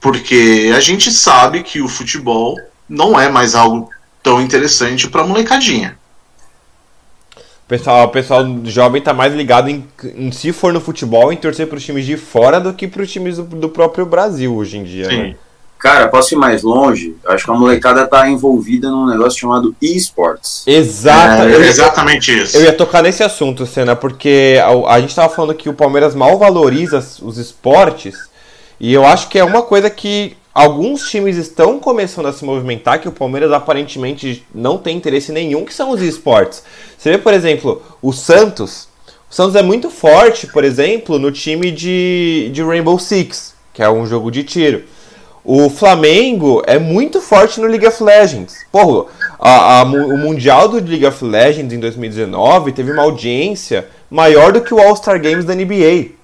Porque a gente sabe que o futebol não é mais algo tão interessante para molecadinha. O pessoal, o pessoal jovem está mais ligado em, em, se for no futebol, em torcer para os times de fora do que para os times do, do, próprio Brasil hoje em dia. Sim. Né? Cara, posso ir mais longe? Acho que a molecada tá envolvida num negócio chamado esports. Exato. É, exatamente isso. Eu ia tocar nesse assunto, Senna, porque a, a gente tava falando que o Palmeiras mal valoriza os esportes, e eu acho que é uma coisa que alguns times estão começando a se movimentar, que o Palmeiras aparentemente não tem interesse nenhum, que são os esportes. Você vê, por exemplo, o Santos. O Santos é muito forte, por exemplo, no time de, de Rainbow Six, que é um jogo de tiro. O Flamengo é muito forte no League of Legends. Porra, a, a, o Mundial do League of Legends em 2019 teve uma audiência maior do que o All-Star Games da NBA.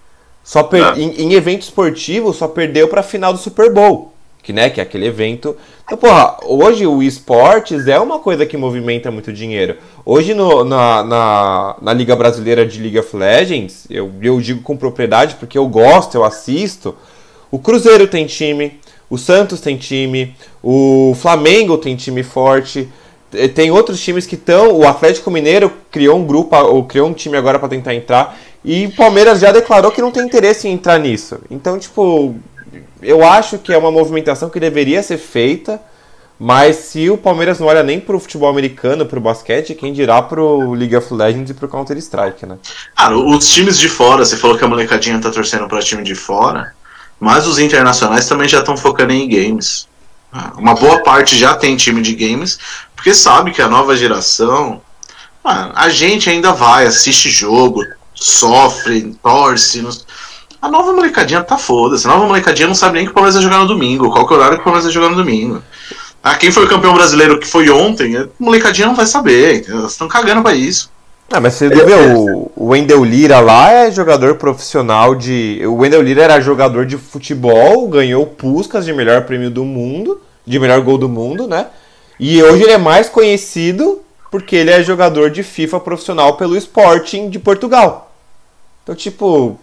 Só per, ah. em, em, evento esportivo, só perdeu para a final do Super Bowl. Que, né, que é aquele evento. Então, porra, hoje o esportes é uma coisa que movimenta muito dinheiro. Hoje no, na, na, na Liga Brasileira de League of Legends, eu, eu digo com propriedade porque eu gosto, eu assisto. O Cruzeiro tem time, o Santos tem time, o Flamengo tem time forte, tem outros times que estão. O Atlético Mineiro criou um grupo, ou criou um time agora para tentar entrar, e o Palmeiras já declarou que não tem interesse em entrar nisso. Então, tipo, eu acho que é uma movimentação que deveria ser feita. Mas se o Palmeiras não olha nem pro futebol americano, pro basquete, quem dirá pro League of Legends e pro Counter-Strike, né? Ah, os times de fora, você falou que a molecadinha tá torcendo pra time de fora. Mas os internacionais também já estão focando em games. Uma boa parte já tem time de games, porque sabe que a nova geração. Mano, a gente ainda vai, assiste jogo, sofre, torce. Nos... A nova molecadinha tá foda-se. A nova molecadinha não sabe nem que o Palmeiras vai jogar no domingo, qual que é o horário que o Palmeiras vai jogar no domingo. Ah, quem foi o campeão brasileiro que foi ontem, a molecadinha não vai saber, elas estão cagando pra isso. Ah, mas você viu, o, o Wendel Lira lá é jogador profissional de. O Wendel Lira era jogador de futebol, ganhou Puskas de melhor prêmio do mundo, de melhor gol do mundo, né? E hoje ele é mais conhecido porque ele é jogador de FIFA profissional pelo Sporting de Portugal. Então, tipo,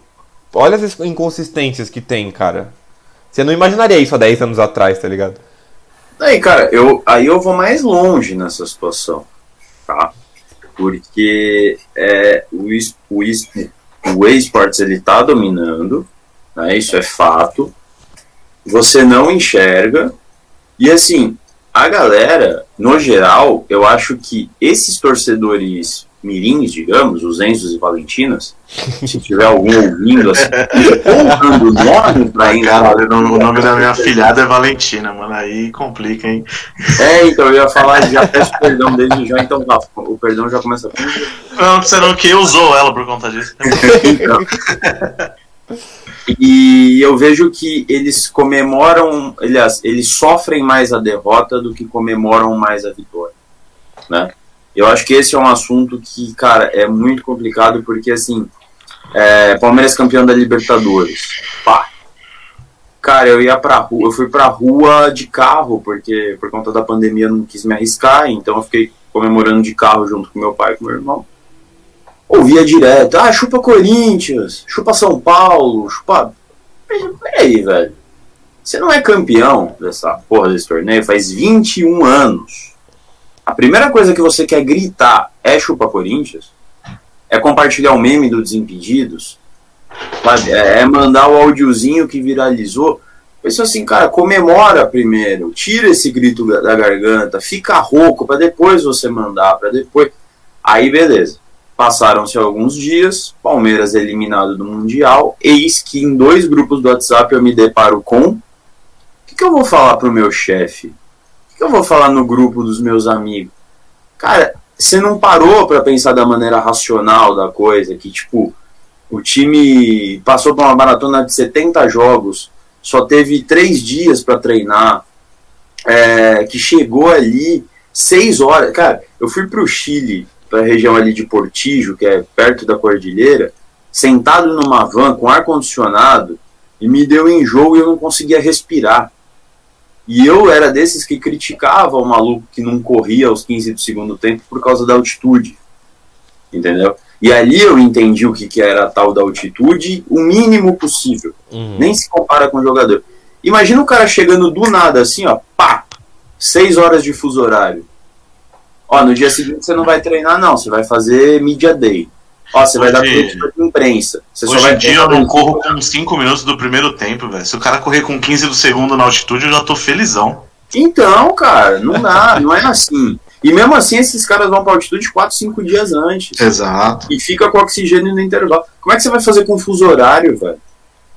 olha as inconsistências que tem, cara. Você não imaginaria isso há 10 anos atrás, tá ligado? Aí, cara, eu, aí eu vou mais longe nessa situação, tá? Porque é, o, o, o esportes ele tá dominando, né? Isso é fato. Você não enxerga. E assim, a galera, no geral, eu acho que esses torcedores mirins, digamos, os Enzos e Valentinas, se tiver algum ouvindo assim, ou dando nome pra Cara, o nome da minha filhada é Valentina, mano, aí complica, hein? É, então eu ia falar, já peço perdão desde já, então o perdão já começa a... Não, precisa não, que usou ela por conta disso. então. E eu vejo que eles comemoram, aliás, eles sofrem mais a derrota do que comemoram mais a vitória, né? Eu acho que esse é um assunto que, cara, é muito complicado porque, assim, é, Palmeiras campeão da Libertadores, pá. Cara, eu ia pra rua, eu fui pra rua de carro, porque por conta da pandemia eu não quis me arriscar, então eu fiquei comemorando de carro junto com meu pai e com meu irmão. Ouvia direto, ah, chupa Corinthians, chupa São Paulo, chupa. Peraí, velho. Você não é campeão dessa porra desse torneio faz 21 anos a primeira coisa que você quer gritar é chupa Corinthians, é compartilhar o meme do Desimpedidos, é, é mandar o áudiozinho que viralizou. Pensa assim, cara, comemora primeiro, tira esse grito da garganta, fica rouco para depois você mandar, para depois. Aí beleza. Passaram-se alguns dias, Palmeiras eliminado do Mundial, eis que em dois grupos do WhatsApp eu me deparo com. O que, que eu vou falar pro meu chefe? Que eu vou falar no grupo dos meus amigos? Cara, você não parou para pensar da maneira racional da coisa, que tipo, o time passou por uma maratona de 70 jogos, só teve três dias para treinar, é, que chegou ali seis horas. Cara, eu fui para o Chile, para a região ali de Portijo, que é perto da cordilheira, sentado numa van com ar condicionado e me deu enjoo e eu não conseguia respirar. E eu era desses que criticava o maluco que não corria aos 15 do segundo tempo por causa da altitude. Entendeu? E ali eu entendi o que, que era a tal da altitude, o mínimo possível. Uhum. Nem se compara com o jogador. Imagina o cara chegando do nada assim, ó, pá, seis horas de fuso horário. Ó, no dia seguinte você não vai treinar, não, você vai fazer media day. Ó, você vai dar coletiva de imprensa. Você hoje em dia eu não corro com 5 minutos do primeiro tempo, velho. Se o cara correr com 15 do segundo na altitude, eu já tô felizão. Então, cara, não dá, não é assim. E mesmo assim, esses caras vão pra altitude 4, 5 dias antes. Exato. E fica com oxigênio no intervalo. Como é que você vai fazer com fuso horário, velho?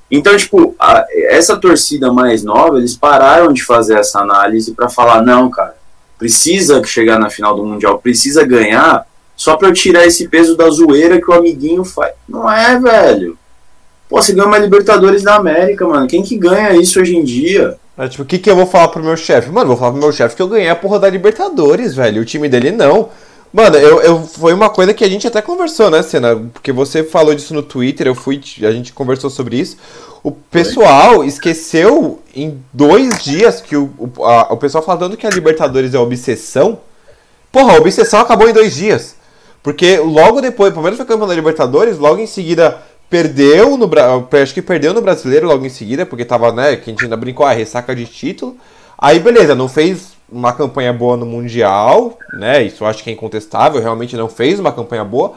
Então, tipo, a, essa torcida mais nova, eles pararam de fazer essa análise para falar: não, cara, precisa chegar na final do Mundial, precisa ganhar só pra eu tirar esse peso da zoeira que o amiguinho faz. Não é, velho. Pô, você ganha uma Libertadores da América, mano. Quem que ganha isso hoje em dia? É, tipo, o que, que eu vou falar pro meu chefe? Mano, vou falar pro meu chefe que eu ganhei a porra da Libertadores, velho. O time dele não. Mano, eu, eu, foi uma coisa que a gente até conversou, né, Cena? Porque você falou disso no Twitter, eu fui, a gente conversou sobre isso. O pessoal esqueceu em dois dias que o, o, a, o pessoal falando que a Libertadores é obsessão. Porra, a obsessão acabou em dois dias. Porque logo depois, o Palmeiras foi campeão da Libertadores, logo em seguida perdeu no acho que perdeu no Brasileiro logo em seguida, porque tava, né, que a gente ainda brincou, a ah, ressaca de título. Aí beleza, não fez uma campanha boa no Mundial, né? Isso eu acho que é incontestável, realmente não fez uma campanha boa.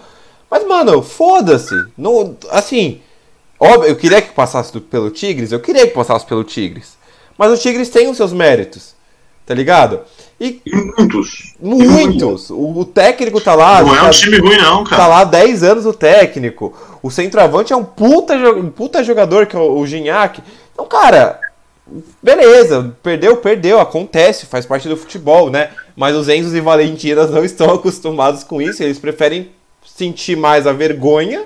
Mas mano, foda-se. Não, assim, óbvio, eu queria que passasse pelo Tigres, eu queria que passasse pelo Tigres. Mas o Tigres tem os seus méritos. Tá ligado? E, muitos. Muitos. O, o, técnico tá lá. Não é um tá, time ruim, não, cara. Tá lá 10 anos o técnico. O centroavante é um puta, um puta jogador, que é o, o Gignac. Então, cara, beleza, perdeu, perdeu, acontece, faz parte do futebol, né? Mas os Enzos e Valentinas não estão acostumados com isso, eles preferem sentir mais a vergonha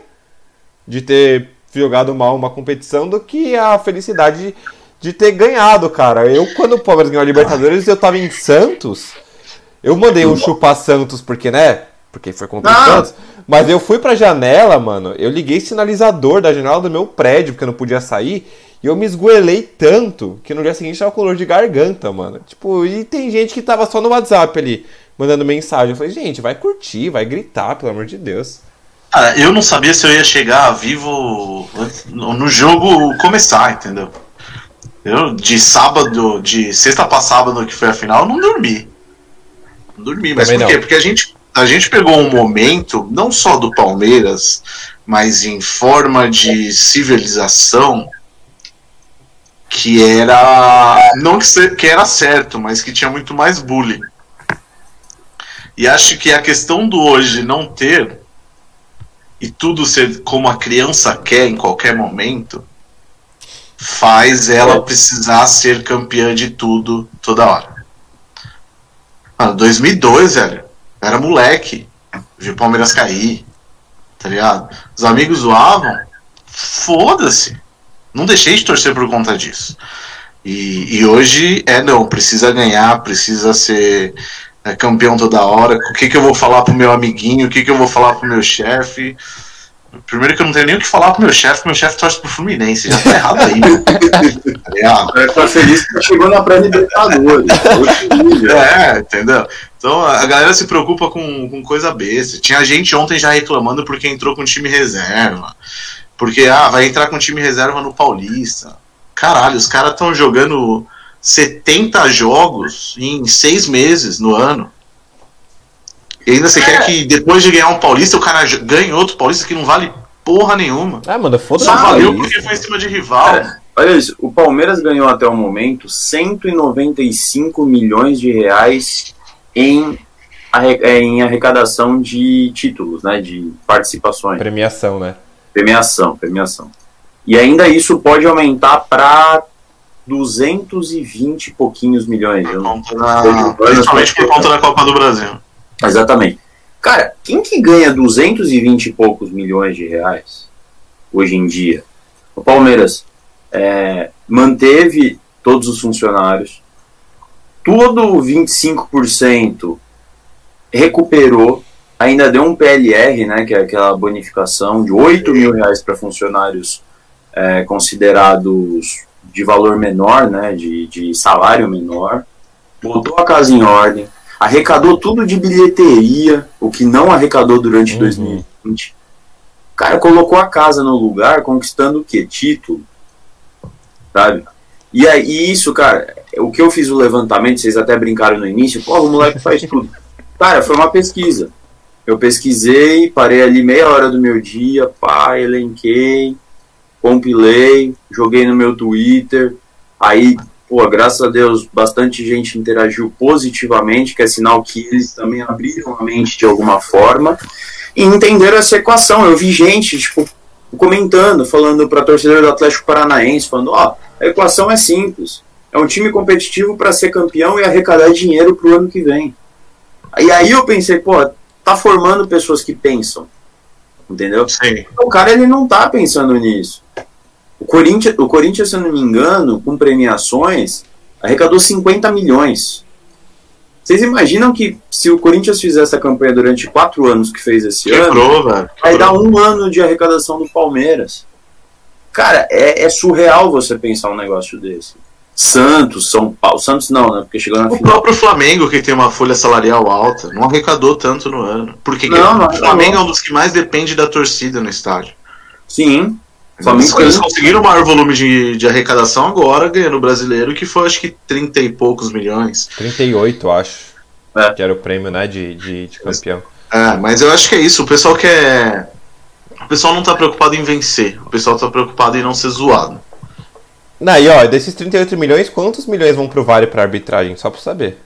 de ter jogado mal uma competição do que a felicidade de ter ganhado, cara. Eu, quando o Palmeiras ganhou a Libertadores, eu tava em Santos. Eu mandei um chupar Santos, porque, né? Porque foi contra o Santos. Mas eu fui pra janela, mano, eu liguei sinalizador da janela do meu prédio, porque eu não podia sair, e eu me esgoelei tanto que no dia seguinte tava com dor de garganta, mano. Tipo, e tem gente que tava só no WhatsApp ali, mandando mensagem. Eu falei, gente, vai curtir, vai gritar, pelo amor de Deus. Ah, eu não sabia se eu ia chegar vivo no jogo começar, entendeu? Eu, de sábado, de sexta pra sábado, que foi a final, eu não dormi. Não dormi, mas Também por quê? Não. Porque a gente, a gente pegou um momento, não só do Palmeiras, mas em forma de civilização, que era. Não que, que era certo, mas que tinha muito mais bullying. E acho que a questão do hoje não ter e tudo ser como a criança quer em qualquer momento, faz ela precisar ser campeã de tudo toda hora. Mano, 2002, velho, era moleque, vi o Palmeiras cair, tá ligado? Os amigos zoavam, foda-se. Não deixei de torcer por conta disso. E, e hoje é não, precisa ganhar, precisa ser é campeão toda hora. O que, que eu vou falar pro meu amiguinho? O que, que eu vou falar pro meu chefe? Primeiro que eu não tenho nem o que falar pro meu chefe, meu chefe torce pro Fluminense, já tá errado aí. tá, tá feliz que chegou na pré-libertadores. é, entendeu? Então a galera se preocupa com, com coisa besta. Tinha gente ontem já reclamando porque entrou com time reserva. Porque, ah, vai entrar com time reserva no Paulista. Caralho, os caras estão jogando 70 jogos em seis meses no ano. E ainda você é. quer que depois de ganhar um Paulista, o cara ganhe outro Paulista que não vale porra nenhuma. Ah, manda foda Só valeu porque foi em cima de rival. É, olha isso, o Palmeiras ganhou até o momento 195 milhões de reais em, é, em arrecadação de títulos, né? De participações. Premiação, né? Premiação, premiação. E ainda isso pode aumentar para 220 e pouquinhos milhões. Eu não... na... Principalmente por conta da Copa do Brasil. Exatamente. Cara, quem que ganha 220 e poucos milhões de reais hoje em dia? O Palmeiras é, manteve todos os funcionários, todo 25% recuperou, ainda deu um PLR, né, que é aquela bonificação de 8 mil reais para funcionários é, considerados de valor menor, né, de, de salário menor, botou a casa em ordem, arrecadou tudo de bilheteria, o que não arrecadou durante uhum. 2020. O cara colocou a casa no lugar, conquistando o quê? Título. Sabe? E aí, isso, cara, o que eu fiz o levantamento, vocês até brincaram no início, pô, o moleque faz tudo. Cara, foi uma pesquisa. Eu pesquisei, parei ali meia hora do meu dia, pá, elenquei, compilei, joguei no meu Twitter, aí, pô, graças a Deus, bastante gente interagiu positivamente, que é sinal que eles também abriram a mente de alguma forma e entenderam essa equação. Eu vi gente, tipo, comentando, falando para torcedor do Atlético Paranaense, falando, ó, oh, a equação é simples. É um time competitivo para ser campeão e arrecadar dinheiro pro ano que vem. E aí eu pensei, pô, tá formando pessoas que pensam. Entendeu? Sim. O cara ele não tá pensando nisso. O Corinthians, o Corinthians, se eu não me engano, com premiações, arrecadou 50 milhões. Vocês imaginam que se o Corinthians fizer essa campanha durante quatro anos que fez esse Quebrou, ano, velho. vai dar um ano de arrecadação do Palmeiras. Cara, é, é surreal você pensar um negócio desse. Santos, São Paulo. Santos não, né? Porque chegou na o final. próprio Flamengo, que tem uma folha salarial alta, não arrecadou tanto no ano. Porque não, não o Flamengo é um dos que mais depende da torcida no estádio. Sim. Flamengo eles conseguiram o maior volume de, de arrecadação agora, ganhando o brasileiro, que foi acho que 30 e poucos milhões. 38, acho. É. Que era o prêmio, né, de, de, de campeão. É, mas eu acho que é isso. O pessoal quer. O pessoal não tá preocupado em vencer. O pessoal tá preocupado em não ser zoado. Não, e ó, desses 38 milhões, quantos milhões vão pro Vale pra arbitragem? Só pra saber.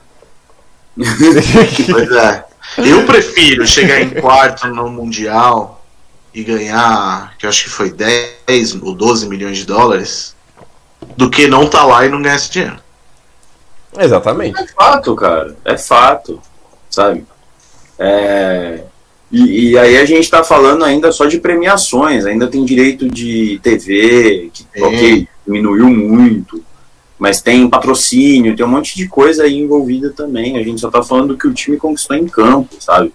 pois é. Eu prefiro chegar em quarto no Mundial e ganhar, que eu acho que foi 10 ou 12 milhões de dólares, do que não tá lá e não ganhar esse dinheiro. Exatamente. É fato, cara. É fato. Sabe? É... E, e, aí a gente tá falando ainda só de premiações, ainda tem direito de TV, que é. ok, diminuiu muito, mas tem patrocínio, tem um monte de coisa aí envolvida também. A gente só tá falando do que o time conquistou em campo, sabe?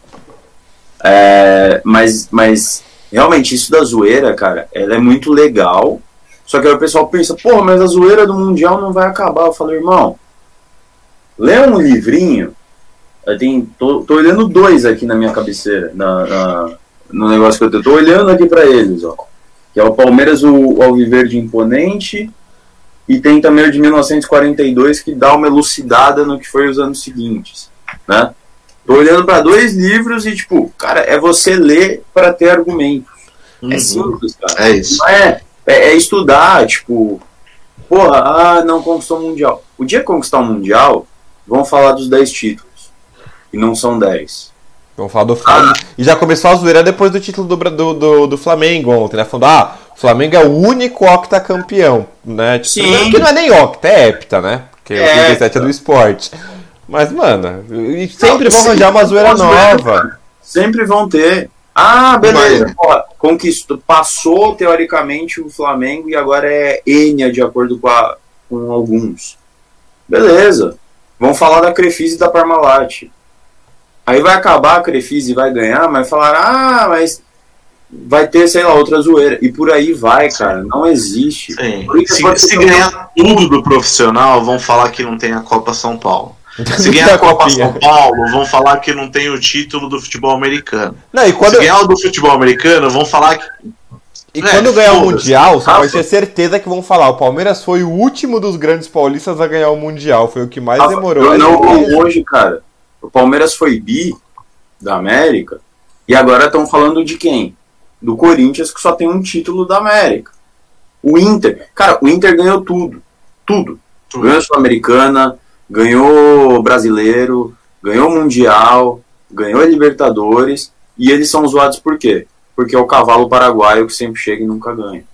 É, mas, mas realmente isso da zoeira, cara, ela é muito legal. Só que aí o pessoal pensa, pô, mas a zoeira do Mundial não vai acabar. Eu falo, irmão, lê um livrinho. Eu tenho, tô, tô olhando dois aqui na minha cabeceira, na, na no negócio que eu tô, tô olhando aqui para eles, ó. Que é o Palmeiras, o, o Alviverde Imponente. E tem também o de 1942 que dá uma elucidada no que foi os anos seguintes, né? Tô olhando para dois livros e, tipo, cara, é você ler para ter argumentos. É uhum. É simples, cara. É isso. É, é, é, estudar, tipo, porra, ah, não conquistou o Mundial. O dia que conquistar o Mundial, vão falar dos 10 títulos. E não são 10. Vamos falar do Flamengo. Ah. E já começou a zoeira depois do título do, do, do, do Flamengo ontem, né? Falando, ah, o Flamengo é o único octacampeão, né? Tipo, Sim. Que não é nem octa, é hepta, né? Porque é, o 37 é do esporte. Mas, mano, sempre não, vão arranjar uma zoeira nova. Sempre vão ter. Ah, beleza. Pô, conquistou, passou teoricamente o Flamengo e agora é Enia de acordo com, a, com alguns. Beleza. Vão falar da Crefisa e da Parmalat. Aí vai acabar a Crefisa e vai ganhar, mas falar, ah, mas vai ter, sei lá, outra zoeira. E por aí vai, cara. Não existe. Se, se ganhar tudo do profissional, vão falar que não tem a Copa São Paulo. Se ganhar a Copa São Paulo, vão falar que não tem o título do futebol americano. Não, e quando... Se ganhar o do futebol americano, vão falar que. E é, quando ganhar o Mundial, você pode ter certeza que vão falar: o Palmeiras foi o último dos grandes paulistas a ganhar o Mundial. Foi o que mais demorou. Não, não hoje, cara. O Palmeiras foi bi da América. E agora estão falando de quem? Do Corinthians, que só tem um título da América. O Inter. Cara, o Inter ganhou tudo. Tudo. tudo. Ganhou a Sul-Americana, ganhou brasileiro, ganhou mundial, ganhou Libertadores e eles são zoados por quê? Porque é o cavalo paraguaio que sempre chega e nunca ganha.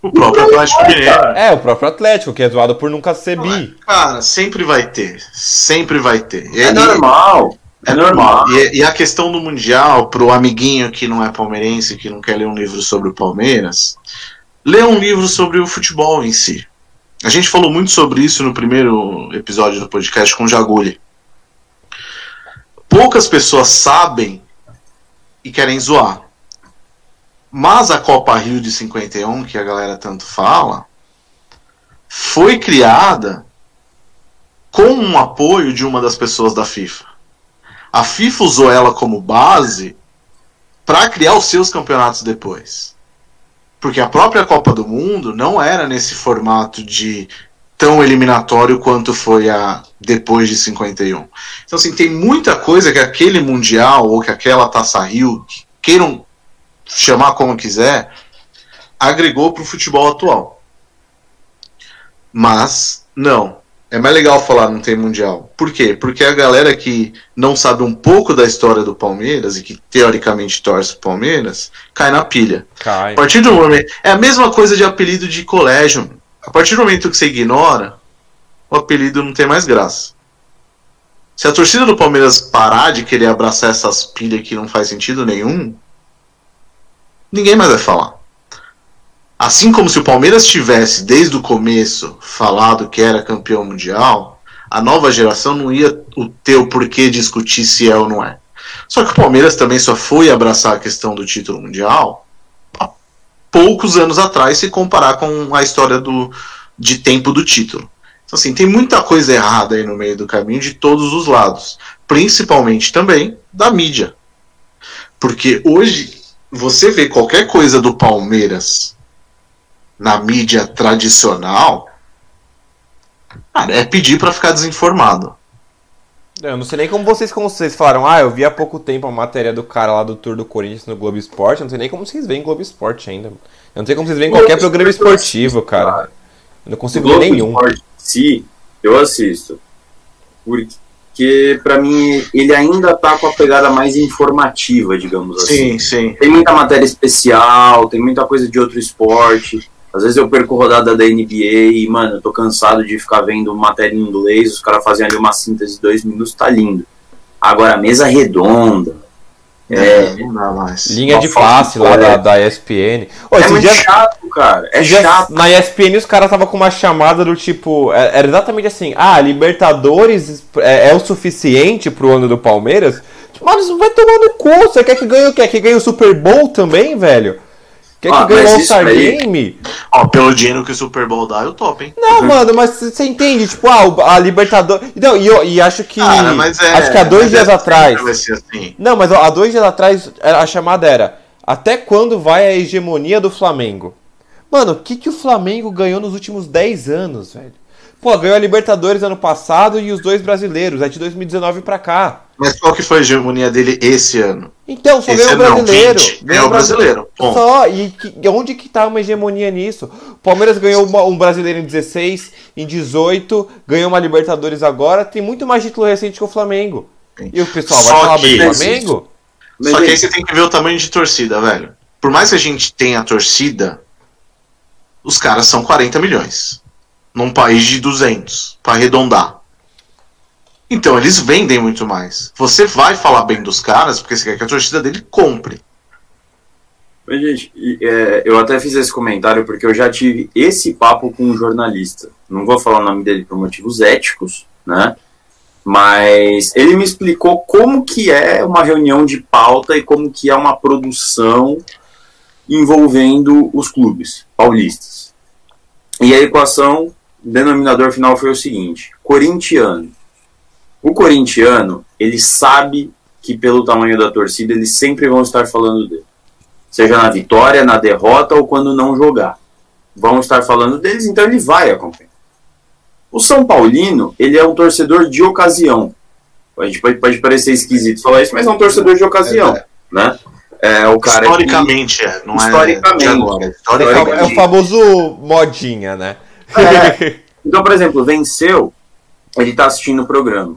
O próprio Atlético Mineiro. É, o próprio Atlético, que é zoado por nunca ser bi. Cara, sempre vai ter. Sempre vai ter. É, é normal. É normal. E, e, a questão do Mundial, pro amiguinho que não é palmeirense, que não quer ler um livro sobre o Palmeiras, lê um livro sobre o futebol em si. A gente falou muito sobre isso no primeiro episódio do podcast com o Jaguli. Poucas pessoas sabem e querem zoar. Mas a Copa Rio de 51, que a galera tanto fala, foi criada com um apoio de uma das pessoas da FIFA. A FIFA usou ela como base para criar os seus campeonatos depois. Porque a própria Copa do Mundo não era nesse formato de tão eliminatório quanto foi a depois de 51. Então, assim, tem muita coisa que aquele Mundial ou que aquela Taça Rio, queiram chamar como quiser, agregou para o futebol atual. Mas, não. É mais legal falar não tem mundial. Por quê? Porque a galera que não sabe um pouco da história do Palmeiras e que teoricamente torce o Palmeiras, cai na pilha. Cai. A partir do momento. É a mesma coisa de apelido de colégio. A partir do momento que você ignora, o apelido não tem mais graça. Se a torcida do Palmeiras parar de querer abraçar essas pilhas que não faz sentido nenhum, ninguém mais vai falar. Assim como se o Palmeiras tivesse, desde o começo, falado que era campeão mundial, a nova geração não ia ter o porquê discutir se é ou não é. Só que o Palmeiras também só foi abraçar a questão do título mundial há poucos anos atrás, se comparar com a história do, de tempo do título. Então, assim, tem muita coisa errada aí no meio do caminho de todos os lados, principalmente também da mídia. Porque hoje, você vê qualquer coisa do Palmeiras na mídia tradicional, cara, é pedir para ficar desinformado. Eu não sei nem como vocês, como vocês falaram, ah, eu vi há pouco tempo a matéria do cara lá do Tour do Corinthians no Globo Esporte, eu não sei nem como vocês veem Globo Esporte ainda. Eu não sei como vocês veem qualquer programa esportivo, cara. Eu não consigo ver nenhum. Esporte, sim, eu assisto. Porque, para mim, ele ainda tá com a pegada mais informativa, digamos assim. Sim, sim. Tem muita matéria especial, tem muita coisa de outro esporte. Às vezes eu perco rodada da NBA e, mano, eu tô cansado de ficar vendo matéria em inglês, os caras fazem ali uma síntese de dois minutos, tá lindo. Agora, mesa redonda. É, é não dá mais. Linha de passe lá da, da ESPN. Ô, é muito dia... chato, cara. É Já- chato. Na ESPN os caras estavam com uma chamada do tipo. é- Era exatamente assim: ah, Libertadores é, é o suficiente pro ano do Palmeiras? Mano, isso vai tomar no cu. Você quer que ganhe o quê? Quer que ganhe o Super Bowl também, velho? Quer Ah, que ganhe o All-Star Game? Ó, pelo dinheiro que o Super Bowl dá, eu topo, hein? Não, mano, mas você entende? Tipo, ah, a Libertadores. Não, e, eu- e acho que. Cara, mas é. acho que há dois mas dias é- atrás. Vai ser assim. Não, mas ó, há dois dias atrás a chamada era: Até quando vai a hegemonia do Flamengo? Mano, o que, que o Flamengo ganhou nos últimos 10 anos, velho? Pô, ganhou a Libertadores ano passado e os dois brasileiros, é de 2019 pra cá. Mas qual que foi a hegemonia dele esse ano? Então, só ganhou o não, brasileiro. 20, ganhou o brasileiro. Ponto. Só, e que- onde que tá uma hegemonia nisso? O Palmeiras ganhou uma- um brasileiro em 16, em 18, ganhou uma Libertadores agora, tem muito mais título recente que o Flamengo. E o pessoal vai falar que- do Flamengo? Mas, Só que aí você tem que ver o tamanho de torcida, velho. Por mais que a gente tenha torcida, os caras são 40 milhões. Num país de 200, pra arredondar. Então eles vendem muito mais. Você vai falar bem dos caras porque você quer que a torcida dele compre. mas, gente, é, eu até fiz esse comentário porque eu já tive esse papo com um jornalista. Não vou falar o nome dele por motivos éticos, né? Mas ele me explicou como que é uma reunião de pauta e como que é uma produção envolvendo os clubes paulistas. E a equação, denominador final foi o seguinte: corintiano. O corintiano, ele sabe que pelo tamanho da torcida eles sempre vão estar falando dele. Seja na vitória, na derrota ou quando não jogar. Vão estar falando deles, então ele vai acompanhar. O São Paulino, ele é um torcedor de ocasião. A gente pode, pode parecer esquisito falar isso, mas é um torcedor de ocasião, né? É o cara que- Historicamente é, não Historicamente. é agora. É, o- Historicamente. é o famoso modinha, né? É. Então, por exemplo, venceu, ele tá assistindo o programa.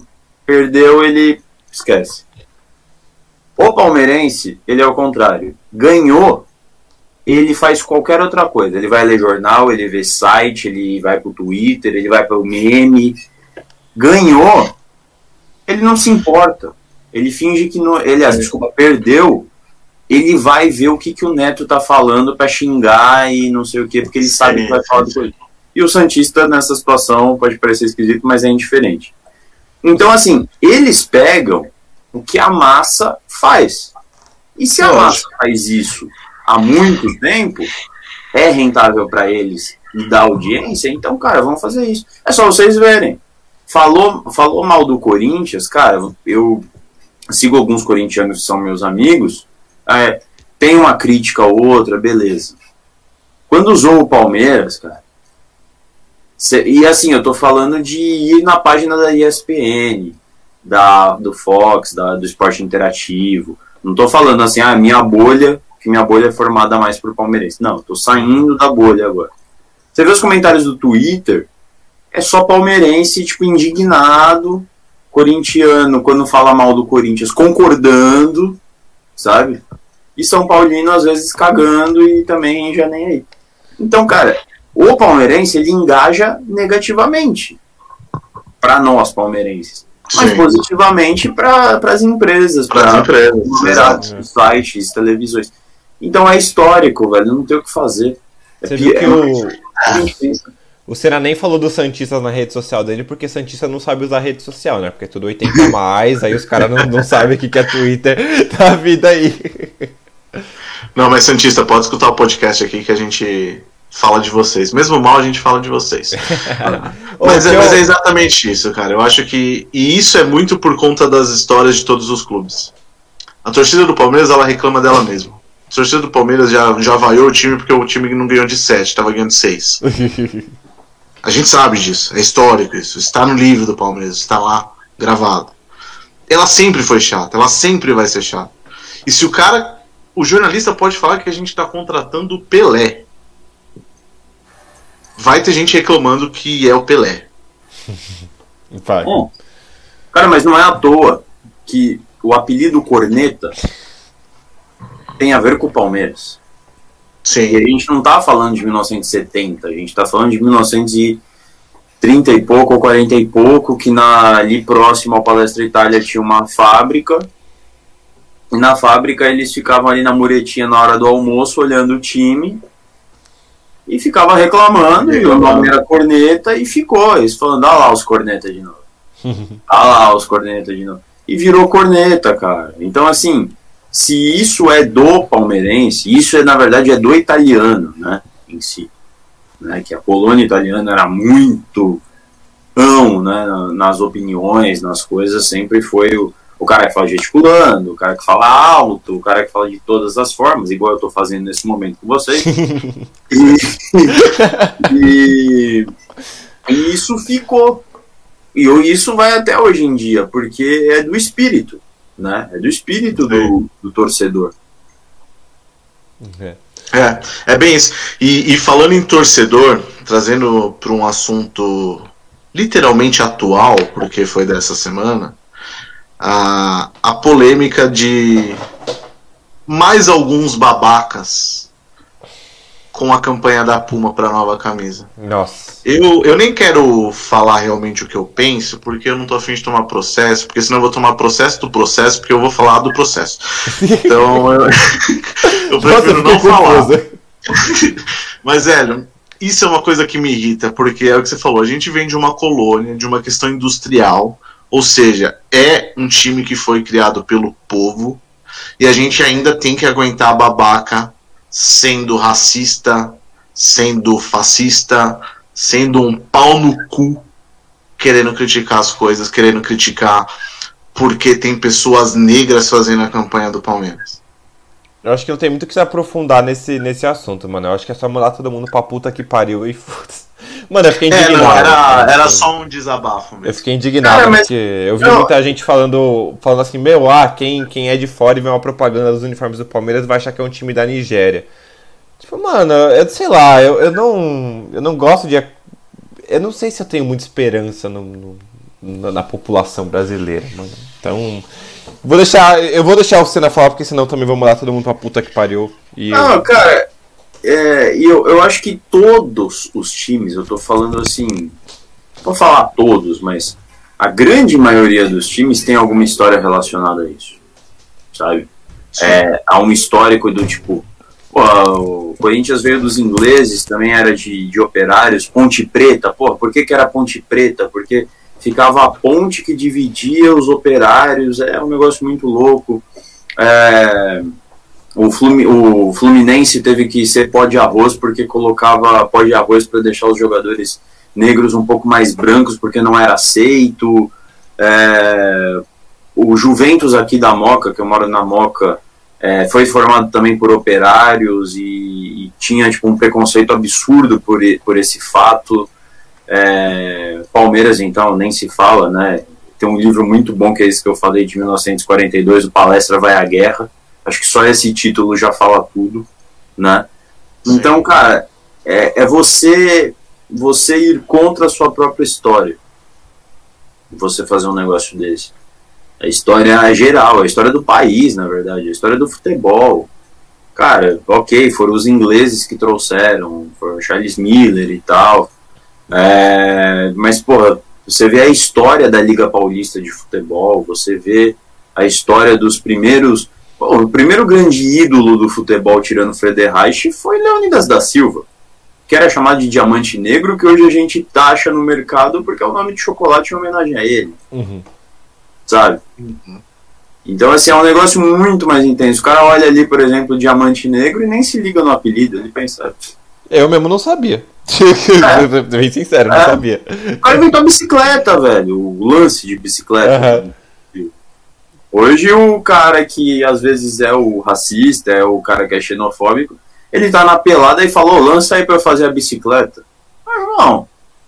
Perdeu, ele esquece. O palmeirense, ele é o contrário. Ganhou, ele faz qualquer outra coisa. Ele vai ler jornal, ele vê site, ele vai pro Twitter, ele vai pro meme. Ganhou, ele não se importa. Ele finge que não. Ele, ah, desculpa, perdeu. Ele vai ver o que, que o Neto tá falando pra xingar e não sei o que, porque ele sabe que vai falar depois. E o Santista nessa situação pode parecer esquisito, mas é indiferente. Então, assim, eles pegam o que a massa faz. E se a massa faz isso há muito tempo, é rentável para eles e dá audiência, então, cara, vamos fazer isso. É só vocês verem. Falou, falou mal do Corinthians, cara, eu sigo alguns corintianos que são meus amigos, é, tem uma crítica ou outra, beleza. Quando usou o Palmeiras, cara, e assim, eu tô falando de ir na página da ESPN, da, do Fox, da, do esporte interativo. Não tô falando assim, ah, minha bolha, que minha bolha é formada mais por palmeirense. Não, tô saindo da bolha agora. Você vê os comentários do Twitter, é só palmeirense, tipo, indignado, corintiano, quando fala mal do Corinthians, concordando, sabe? E São Paulino, às vezes, cagando e também já nem aí. Então, cara, o palmeirense, ele engaja negativamente para nós, palmeirenses. Mas Sim. positivamente para as empresas, Para as para empresas. numerados, exato. sites, televisões. Então é histórico, velho, não tem o que fazer. É Você pi- viu que é o, o Senna nem falou do Santista na rede social dele, porque Santista não sabe usar rede social, né? Porque é tudo 80 a mais, aí os caras não, não sabem o que que é Twitter da vida aí. Não, mas Santista, pode escutar o podcast aqui que a gente fala de vocês. Mesmo mal, a gente fala de vocês. Ô, mas, é, mas é exatamente isso, cara. Eu acho que. E isso é muito por conta das histórias de todos os clubes. A torcida do Palmeiras, ela reclama dela mesma. A torcida do Palmeiras já, já vaiou o time porque o time não ganhou de 7, tava ganhando de 6. A gente sabe disso, é histórico isso. Está no livro do Palmeiras, está lá gravado. Ela sempre foi chata, ela sempre vai ser chata. E se o cara. O jornalista pode falar que a gente está contratando o Pelé. Vai ter gente reclamando que é o Pelé. Vai. Bom, cara, mas não é à toa que o apelido Corneta tem a ver com o Palmeiras. E a Sim. gente não tá falando de 1970, a gente tá falando de 1930 e pouco ou 40 e pouco, que na, ali próximo ao Palestra Itália tinha uma fábrica. E na fábrica eles ficavam ali na muretinha na hora do almoço, olhando o time. E ficava reclamando, e o nome era corneta, e ficou. Eles falando, ah lá os cornetas de novo. ah lá os cornetas de novo. E virou corneta, cara. Então, assim, se isso é do palmeirense, isso é, na verdade, é do italiano, né, em si. Né, que a colônia italiana era muito ão, né, nas opiniões, nas coisas, sempre foi o, o cara que fala gesticulando, o cara que fala alto, o cara que fala de todas as formas, igual eu estou fazendo nesse momento com vocês. e, e, e, isso ficou. E isso vai até hoje em dia, porque é do espírito, né? É do espírito do, do torcedor. É. é, é bem isso. E, e falando em torcedor, trazendo para um assunto literalmente atual, porque foi dessa semana, a, a polêmica de mais alguns babacas com a campanha da Puma para nova camisa. Nossa. Eu, eu nem quero falar realmente o que eu penso, porque eu não tô afim de tomar processo, porque senão eu vou tomar processo do processo, porque eu vou falar do processo. Então eu, eu prefiro Nossa, não falar. Mas, velho, isso é uma coisa que me irrita, porque é o que você falou, a gente vem de uma colônia, de uma questão industrial, ou seja, é um time que foi criado pelo povo e a gente ainda tem que aguentar a babaca sendo racista, sendo fascista, sendo um pau no cu, querendo criticar as coisas, querendo criticar porque tem pessoas negras fazendo a campanha do Palmeiras. Eu acho que não tem muito que se aprofundar nesse, nesse assunto, mano. Eu acho que é só mandar todo mundo pra puta que pariu e foda-se. Mano, eu fiquei indignado. É, não, era, era só um desabafo mesmo. Eu fiquei indignado, Cara, mas... porque eu vi eu... muita gente falando, falando assim, meu, ah, quem, quem é de fora e vê uma propaganda dos uniformes do Palmeiras vai achar que é um time da Nigéria. Tipo, mano, eu sei lá, eu, eu não. Eu não gosto de. Eu não sei se eu tenho muita esperança no, no na população brasileira, mano. Então. Vou deixar. Eu vou deixar o Senna falar, porque senão também vou mandar todo mundo pra puta que pariu. E não, eu... cara, é, eu, eu acho que todos os times, eu tô falando assim, vou falar todos, mas a grande maioria dos times tem alguma história relacionada a isso, sabe? É, há um histórico do tipo, pô, o Corinthians veio dos ingleses, também era de, de operários, Ponte Preta, pô, por que, que era Ponte Preta? Porque ficava a ponte que dividia os operários, é um negócio muito louco. É, o, Fluminense teve que ser pó de arroz porque colocava pó de arroz para deixar os jogadores negros um pouco mais brancos porque não era aceito. É, o Juventus aqui da Moca, que eu moro na Moca, é, foi formado também por operários e, e, tinha tipo, um preconceito absurdo por, por esse fato. É, Palmeiras, então, nem se fala, né? Tem um livro muito bom que é esse que eu falei de 1942, o Palestra Vai à Guerra Acho que só esse título já fala tudo, né? Então, cara, é, é você você ir contra a sua própria história. Você fazer um negócio desse. A história geral, a história do país, na verdade, a história do futebol. Cara, ok, foram os ingleses que trouxeram, foram Charles Miller e tal. É, mas, porra, você vê a história da Liga Paulista de Futebol, você vê a história dos primeiros Bom, o primeiro grande ídolo do futebol tirando Frederich foi Leonidas da Silva, que era chamado de diamante negro, que hoje a gente taxa no mercado porque é o nome de chocolate em homenagem a ele. Uhum. Sabe? Uhum. Então, assim, é um negócio muito mais intenso. O cara olha ali, por exemplo, diamante negro e nem se liga no apelido. Ele pensa. Eu mesmo não sabia. É. Bem sincero, não é. sabia. O cara inventou a bicicleta, velho. O lance de bicicleta. Uhum. Hoje o cara que às vezes é o racista, é o cara que é xenofóbico, ele tá na pelada e falou, lança aí pra eu fazer a bicicleta. Mas, irmão,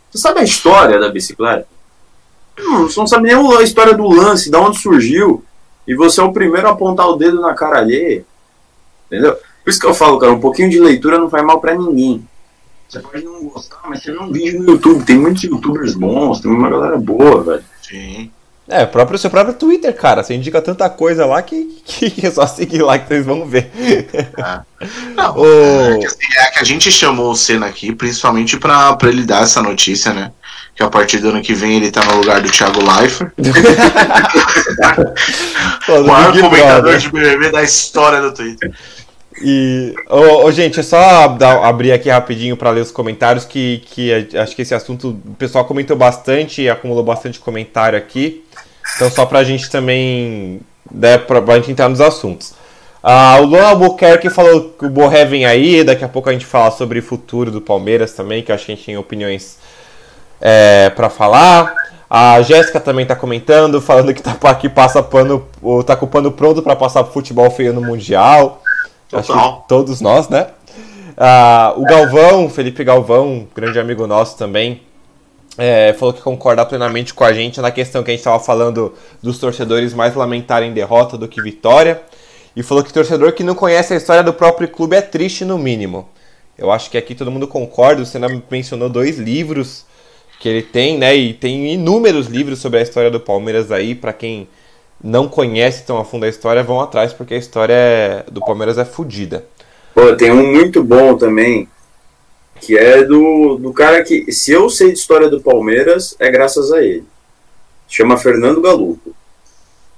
você sabe a história da bicicleta? Hum, você não sabe nem a história do lance, de onde surgiu. E você é o primeiro a apontar o dedo na cara alheia. Entendeu? Por isso que eu falo, cara, um pouquinho de leitura não faz mal para ninguém. Você pode não gostar, mas você um vídeo no YouTube. Tem muitos youtubers bons, tem uma galera boa, velho. Sim. É, próprio seu próprio Twitter, cara. Você indica tanta coisa lá que, que é só seguir lá que vocês vão ver. É. Não, o... é, que, assim, é, que, a gente chamou o Senna aqui principalmente pra, pra ele dar essa notícia, né? Que a partir do ano que vem ele tá no lugar do Thiago Leifert. o maior comentador de BBB da história do Twitter. E, oh, oh, gente, é só dar, abrir aqui rapidinho para ler os comentários, que, que acho que esse assunto o pessoal comentou bastante, acumulou bastante comentário aqui. Então, só para a gente também, né, para a gente entrar nos assuntos. Ah, o Luan Albuquerque falou que o Borré vem aí, daqui a pouco a gente fala sobre o futuro do Palmeiras também, que acho que a gente tem opiniões é, para falar. A Jéssica também tá comentando, falando que tá aqui passa pano, tá com o pano pronto para passar futebol feio no Mundial. Acho que todos nós, né? Ah, o Galvão, Felipe Galvão, grande amigo nosso também, é, falou que concorda plenamente com a gente na questão que a gente estava falando dos torcedores mais lamentarem derrota do que vitória. E falou que torcedor que não conhece a história do próprio clube é triste, no mínimo. Eu acho que aqui todo mundo concorda. Você mencionou dois livros que ele tem, né? E tem inúmeros livros sobre a história do Palmeiras aí, para quem não conhece tão a fundo a história, vão atrás, porque a história do Palmeiras é fodida. Pô, tem um muito bom também, que é do, do cara que, se eu sei de história do Palmeiras, é graças a ele. Chama Fernando Galupo.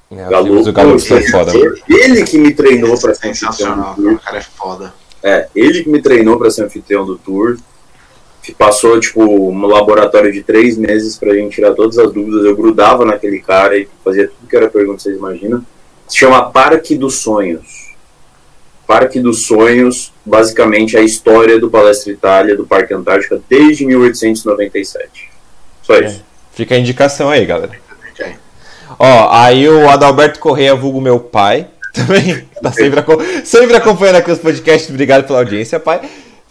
É, Galupo, Galupo é foda, ele, ele que me treinou para ser sensacional, o cara é foda. É, ele que me treinou para ser anfitrião do Tour passou tipo um laboratório de três meses pra gente tirar todas as dúvidas. Eu grudava naquele cara e fazia tudo que era pergunta, vocês imaginam. Se chama Parque dos Sonhos. Parque dos Sonhos, basicamente a história do Palestra Itália, do Parque Antártica, desde 1897. Só isso. É. Fica a indicação aí, galera. Ó, aí o Adalberto Correia, vulgo meu pai, também tá sempre, sempre acompanhando aqui os podcasts. Obrigado pela audiência, pai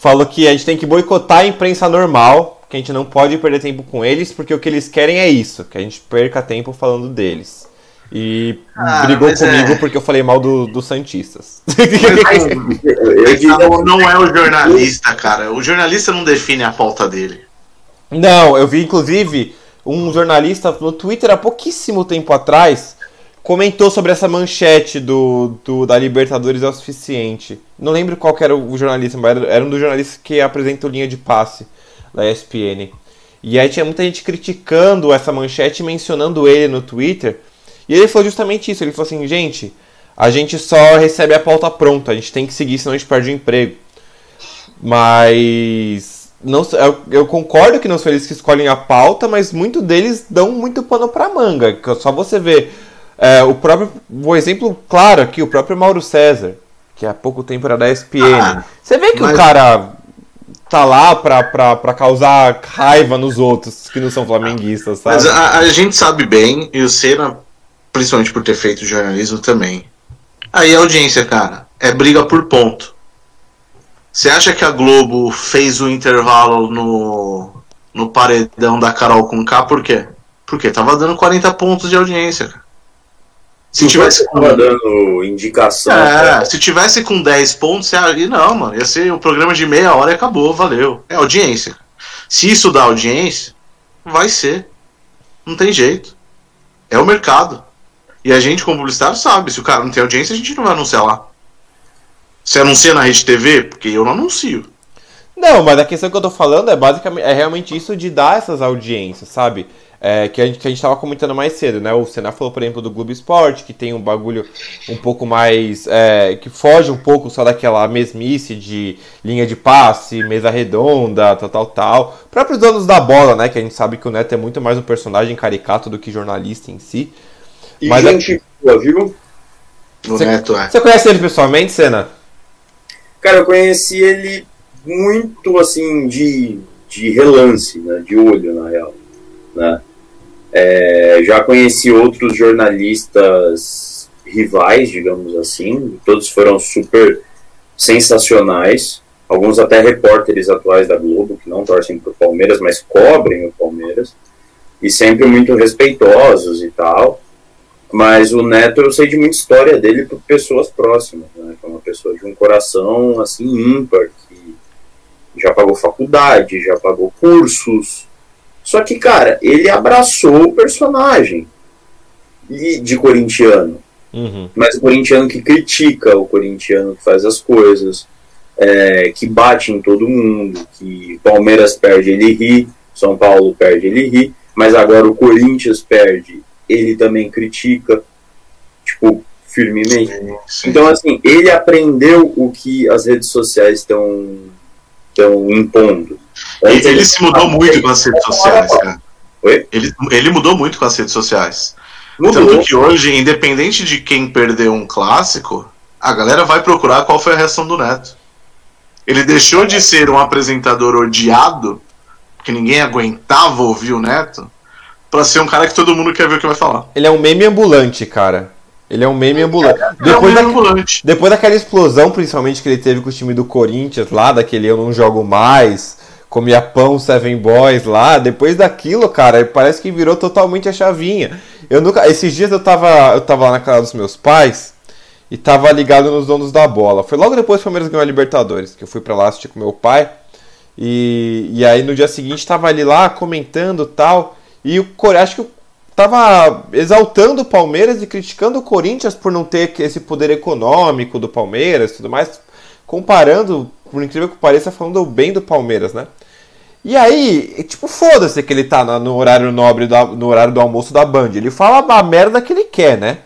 falou que a gente tem que boicotar a imprensa normal, que a gente não pode perder tempo com eles, porque o que eles querem é isso, que a gente perca tempo falando deles. E ah, brigou comigo é... porque eu falei mal do, dos Santistas. não, não é o jornalista, cara. O jornalista não define a pauta dele. Não, eu vi inclusive um jornalista no Twitter há pouquíssimo tempo atrás comentou sobre essa manchete do, do, da Libertadores é o suficiente. Não lembro qual era o jornalista, mas era, era um dos jornalistas que apresentou linha de passe da ESPN. E aí tinha muita gente criticando essa manchete, mencionando ele no Twitter. E ele falou justamente isso. Ele falou assim, gente, a gente só recebe a pauta pronta, a gente tem que seguir, senão a gente perde o emprego. Mas não, eu, eu, concordo que não são eles que escolhem a pauta, mas muitos deles dão muito pano pra manga. Só você ver é, o próprio, o exemplo claro aqui, o próprio Mauro César, que há pouco tempo era da ESPN. Ah, Você vê que mas... o cara tá lá pra, pra, pra causar raiva nos outros que não são flamenguistas, sabe? Mas a, a gente sabe bem, e o Senna, principalmente por ter feito jornalismo também. Aí a audiência, cara, é briga por ponto. Você acha que a Globo fez o intervalo no, no paredão da Carol com K por quê? Porque tava dando 40 pontos de audiência, cara. Se tivesse com... dando indicação. É, se tivesse com 10 pontos, você ia... não, mano, ia ser um programa de meia hora e acabou, valeu. É audiência. Se isso dá audiência, vai ser. Não tem jeito. É o mercado. E a gente, como publicitário, sabe. Se o cara não tem audiência, a gente não vai anunciar lá. Você anuncia na rede TV? Porque eu não anuncio. Não, mas a questão que eu tô falando é basicamente é realmente isso de dar essas audiências, sabe? é, que a gente que a gente estava comentando mais cedo, né? O Senna falou, por exemplo, do Globo Esporte, que tem um bagulho um pouco mais é, que foge um pouco só daquela mesmice de linha de passe, mesa redonda, tal, tal, tal. Próprios donos da bola, né? Que a gente sabe que o Neto é muito mais um personagem caricato do que jornalista em si. E Mas gente é... boa, viu? O Cê, Neto é. Você conhece ele pessoalmente, Senna? Cara, eu conheci ele muito assim de, de relance, né? De olho, na real. Né? É, já conheci outros jornalistas rivais, digamos assim, todos foram super sensacionais. Alguns até repórteres atuais da Globo, que não torcem para o Palmeiras, mas cobrem o Palmeiras, e sempre muito respeitosos e tal. Mas o Neto, eu sei de muita história dele por pessoas próximas, né? É uma pessoa de um coração assim ímpar, que já pagou faculdade, já pagou cursos, só que, cara, ele abraçou o personagem de corintiano. Uhum. Mas o corintiano que critica, o corintiano que faz as coisas, é, que bate em todo mundo, que Palmeiras perde, ele ri, São Paulo perde, ele ri, mas agora o Corinthians perde, ele também critica. Tipo, firmemente. Então, assim, ele aprendeu o que as redes sociais estão impondo. Ele, ele se mudou muito com as redes sociais, cara. Oi? Ele, ele mudou muito com as redes sociais. Mudou. Tanto que hoje, independente de quem perdeu um clássico, a galera vai procurar qual foi a reação do Neto. Ele deixou de ser um apresentador odiado, que ninguém aguentava ouvir o Neto, para ser um cara que todo mundo quer ver o que vai falar. Ele é um meme ambulante, cara. Ele é um meme ambulante. É, depois, é um meme ambulante. depois daquela explosão, principalmente que ele teve com o time do Corinthians lá, daquele eu não jogo mais, comia pão Seven Boys lá, depois daquilo, cara, parece que virou totalmente a chavinha. Eu nunca, esses dias eu tava, eu tava lá na casa dos meus pais e tava ligado nos donos da bola. Foi logo depois que o Palmeiras ganhou a Libertadores, que eu fui para lá assistir com meu pai. E, e aí no dia seguinte tava ali lá comentando tal. E o acho que tava exaltando o Palmeiras e criticando o Corinthians por não ter esse poder econômico do Palmeiras e tudo mais, comparando, por incrível que pareça, falando bem do Palmeiras, né? E aí, tipo, foda-se que ele tá no horário nobre, no horário do almoço da Band. Ele fala a merda que ele quer, né?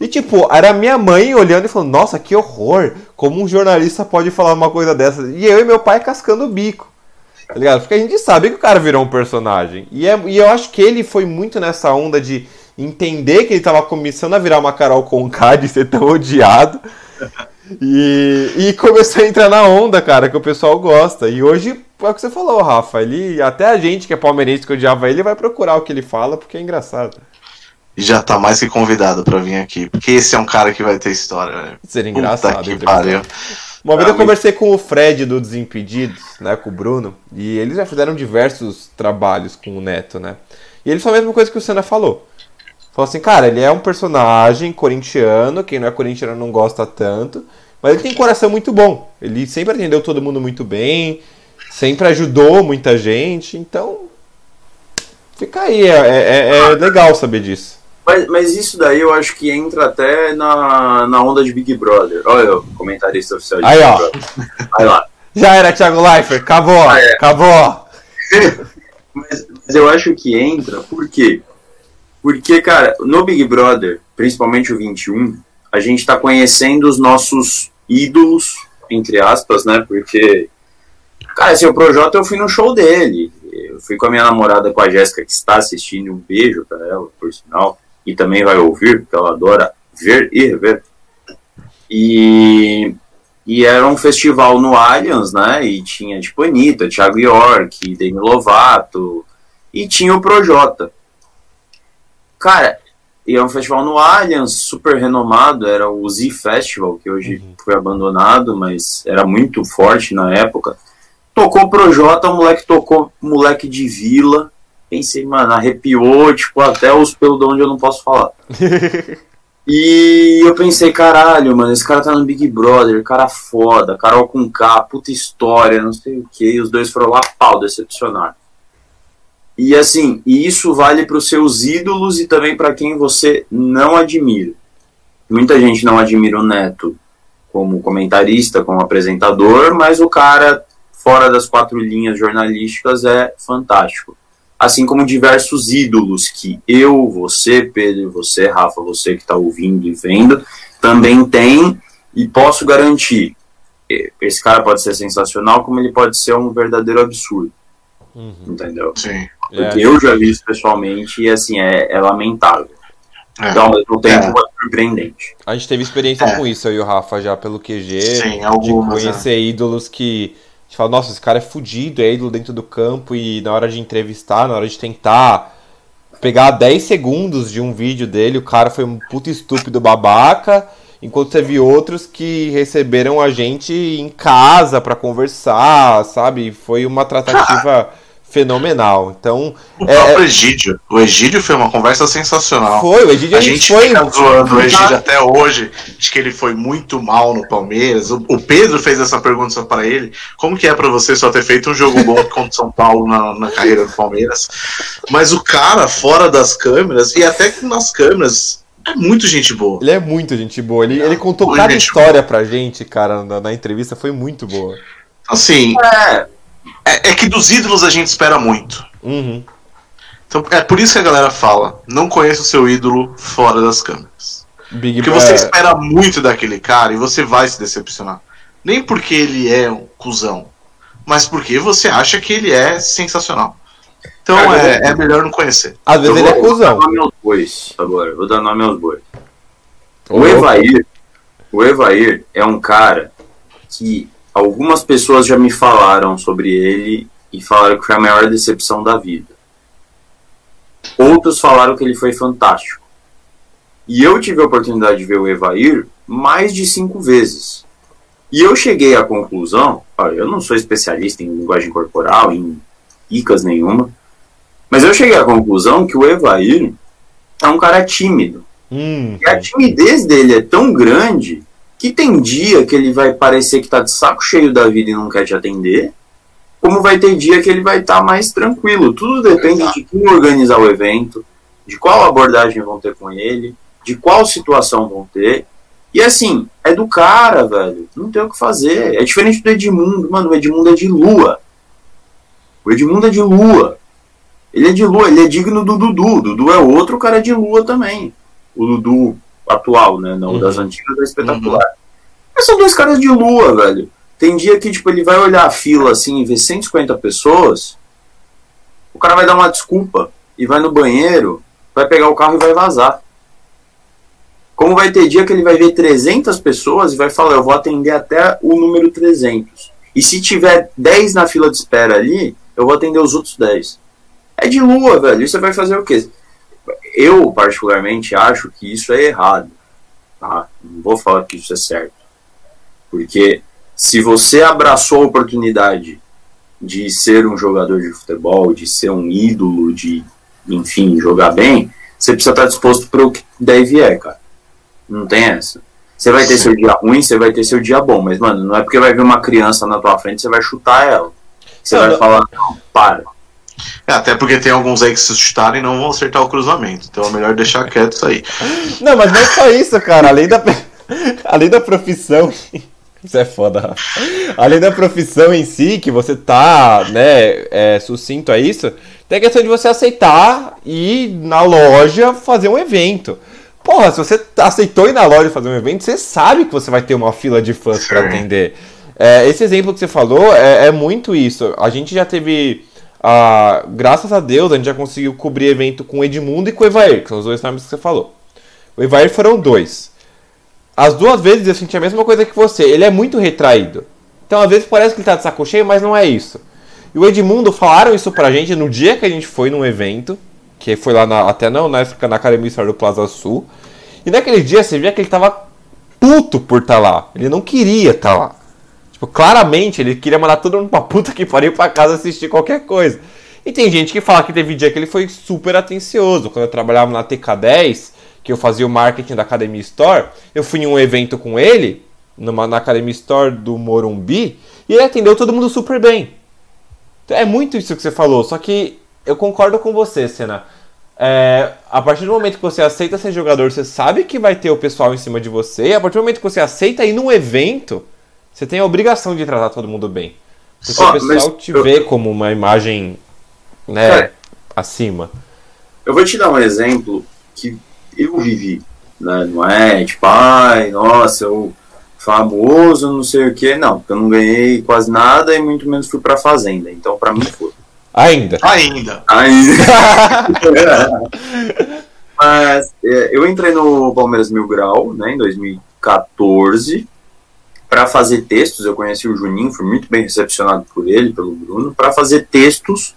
E tipo, era minha mãe olhando e falando, nossa, que horror! Como um jornalista pode falar uma coisa dessa? E eu e meu pai cascando o bico. Tá ligado? Porque a gente sabe que o cara virou um personagem. E, é, e eu acho que ele foi muito nessa onda de entender que ele tava começando a virar uma Carol Conká, de ser tão odiado. E, e começou a entrar na onda, cara, que o pessoal gosta. E hoje, é o que você falou, Rafa. Ele, até a gente que é palmeirense que odiava ele vai procurar o que ele fala, porque é engraçado. E já tá mais que convidado para vir aqui, porque esse é um cara que vai ter história, velho. Seria engraçado. que pariu. Uma vez eu conversei com o Fred do Desimpedidos, né, com o Bruno, e eles já fizeram diversos trabalhos com o Neto, né? E ele falou a mesma coisa que o Senna falou. Falou assim, cara, ele é um personagem corintiano, quem não é corintiano não gosta tanto, mas ele tem um coração muito bom. Ele sempre atendeu todo mundo muito bem, sempre ajudou muita gente, então fica aí, é, é, é legal saber disso. Mas, mas isso daí eu acho que entra até na, na onda de Big Brother. Olha o comentarista oficial de Aí, Big ó. Brother. Aí lá. Já era, Thiago Leifert. Acabou, ah, é. acabou. mas, mas eu acho que entra, por quê? Porque, cara, no Big Brother, principalmente o 21, a gente tá conhecendo os nossos ídolos, entre aspas, né? Porque, cara, assim, o Projota eu fui no show dele. Eu fui com a minha namorada, com a Jéssica, que está assistindo. Um beijo para ela, por sinal e também vai ouvir, porque ela adora ver e rever. E, e era um festival no Allianz, né? E tinha tipo Anitta, Thiago York, Demi Lovato, e tinha o Projota. Cara, e é um festival no Allianz, super renomado, era o Z Festival, que hoje uhum. foi abandonado, mas era muito forte na época. Tocou o Projota, o moleque tocou moleque de vila, pensei, mano, arrepiou, tipo, até os pelos de onde eu não posso falar. e eu pensei, caralho, mano, esse cara tá no Big Brother, cara foda, Carol com K, puta história, não sei o que, e os dois foram lá, pau, decepcionar. E assim, e isso vale para os seus ídolos e também para quem você não admira. Muita gente não admira o Neto como comentarista, como apresentador, mas o cara, fora das quatro linhas jornalísticas, é fantástico assim como diversos ídolos que eu, você, Pedro, você, Rafa, você que está ouvindo e vendo, também tem e posso garantir. Esse cara pode ser sensacional, como ele pode ser um verdadeiro absurdo. Uhum. Entendeu? Sim. Porque é. eu já vi isso pessoalmente e assim, é, é lamentável. É. Então, ao mesmo tempo, é. é surpreendente. A gente teve experiência é. com isso, eu e o Rafa, já pelo QG. Sim, algumas, de conhecer é. ídolos que gente fala, nossa, esse cara é fudido, é ídolo dentro do campo e na hora de entrevistar, na hora de tentar pegar 10 segundos de um vídeo dele, o cara foi um puto estúpido babaca, enquanto você viu outros que receberam a gente em casa para conversar, sabe? Foi uma tratativa fenomenal. Então, o é, próprio Egídio. O Egídio foi uma conversa sensacional. Foi, o Egídio a, a gente foi. Fica zoando o Egídio até hoje, de que ele foi muito mal no Palmeiras. O, o Pedro fez essa pergunta para ele: como que é para você só ter feito um jogo bom contra o São Paulo na, na carreira do Palmeiras? Mas o cara, fora das câmeras, e até nas câmeras, é muito gente boa. Ele é muito gente boa. Ele, é, ele contou cada história boa. pra gente, cara, na, na, entrevista, foi muito boa. Assim, é, é, é, que dos ídolos a gente espera muito. Uhum. Então é por isso que a galera fala: não conheça o seu ídolo fora das câmeras. Big porque você espera muito daquele cara e você vai se decepcionar. Nem porque ele é um cuzão, mas porque você acha que ele é sensacional. Então cara, é, é, melhor não conhecer. Às vezes ele é cuzão. Vou dar nome aos bois agora. Vou dar nome aos bois. O Evair, o Evair é um cara que algumas pessoas já me falaram sobre ele e falaram que foi a maior decepção da vida. Outros falaram que ele foi fantástico. E eu tive a oportunidade de ver o Evair mais de cinco vezes. E eu cheguei à conclusão, olha, eu não sou especialista em linguagem corporal, em icas nenhuma, mas eu cheguei à conclusão que o Evair é um cara tímido. Hum. E a timidez dele é tão grande que tem dia que ele vai parecer que tá de saco cheio da vida e não quer te atender, como vai ter dia que ele vai estar tá mais tranquilo. Tudo depende Exato. de quem organizar o evento, de qual abordagem vão ter com ele, de qual situação vão ter. E assim, é do cara, velho. Não tem o que fazer. É diferente do Edmundo. Mano, o Edmundo é de lua. O Edmundo é de lua. Ele é de lua, ele é digno do Dudu. Dudu é outro cara de lua também. O Dudu atual, né? Não uhum. das antigas, é espetacular. Uhum. Mas são dois caras de lua, velho. Tem dia que, tipo, ele vai olhar a fila assim e ver 150 pessoas, o cara vai dar uma desculpa e vai no banheiro, vai pegar o carro e vai vazar. Como vai ter dia que ele vai ver 300 pessoas e vai falar, eu vou atender até o número 300. E se tiver 10 na fila de espera ali, eu vou atender os outros 10. É de lua, velho. E você vai fazer o quê? Eu, particularmente, acho que isso é errado. Tá? Não vou falar que isso é certo. Porque se você abraçou a oportunidade de ser um jogador de futebol, de ser um ídolo, de, enfim, jogar bem, você precisa estar disposto para o que deve é, cara. Não tem essa. Você vai ter seu dia ruim, você vai ter seu dia bom, mas, mano, não é porque vai ver uma criança na tua frente, você vai chutar ela. Você não, vai não. falar, não, para. É, até porque tem alguns aí que se chutarem não vão acertar o cruzamento. Então é melhor deixar quieto isso aí. Não, mas não é só isso, cara. Além da, além da profissão. Isso é foda. Além da profissão em si, que você tá, né, é, sucinto a isso, tem a questão de você aceitar ir na loja fazer um evento. Porra, se você aceitou ir na loja fazer um evento, você sabe que você vai ter uma fila de fãs para atender. É, esse exemplo que você falou é, é, muito isso. A gente já teve. Ah, graças a Deus, a gente já conseguiu cobrir evento com Edmundo e com Evair, que são os dois nomes que você falou. O Evair foram dois. As duas vezes eu senti a mesma coisa que você. Ele é muito retraído. Então, às vezes parece que ele tá de saco cheio, mas não é isso. E o Edmundo falaram isso pra gente no dia que a gente foi num evento, que foi lá na, até não, na, na Academia História do Plaza Sul. E naquele dia você via que ele tava puto por estar tá lá. Ele não queria estar tá lá. Tipo, claramente ele queria mandar todo mundo pra puta que pariu pra casa assistir qualquer coisa. E tem gente que fala que teve dia que ele foi super atencioso. Quando eu trabalhava na TK10, que eu fazia o marketing da Academy Store, eu fui em um evento com ele, numa, na Academy Store do Morumbi, e ele atendeu todo mundo super bem. É muito isso que você falou, só que eu concordo com você, Senna. É, a partir do momento que você aceita ser jogador, você sabe que vai ter o pessoal em cima de você, e a partir do momento que você aceita ir num evento, você tem a obrigação de tratar todo mundo bem. Porque oh, o pessoal te eu... vê como uma imagem né, é. acima. Eu vou te dar um exemplo que eu vivi. Né? Não é tipo, ai, nossa, eu famoso, não sei o que. Não, porque eu não ganhei quase nada e muito menos fui pra fazenda. Então, pra mim foi. Ainda. Ainda. Ainda. Mas é, eu entrei no Palmeiras Mil Grau, né, em 2014, para fazer textos. Eu conheci o Juninho, fui muito bem recepcionado por ele, pelo Bruno, para fazer textos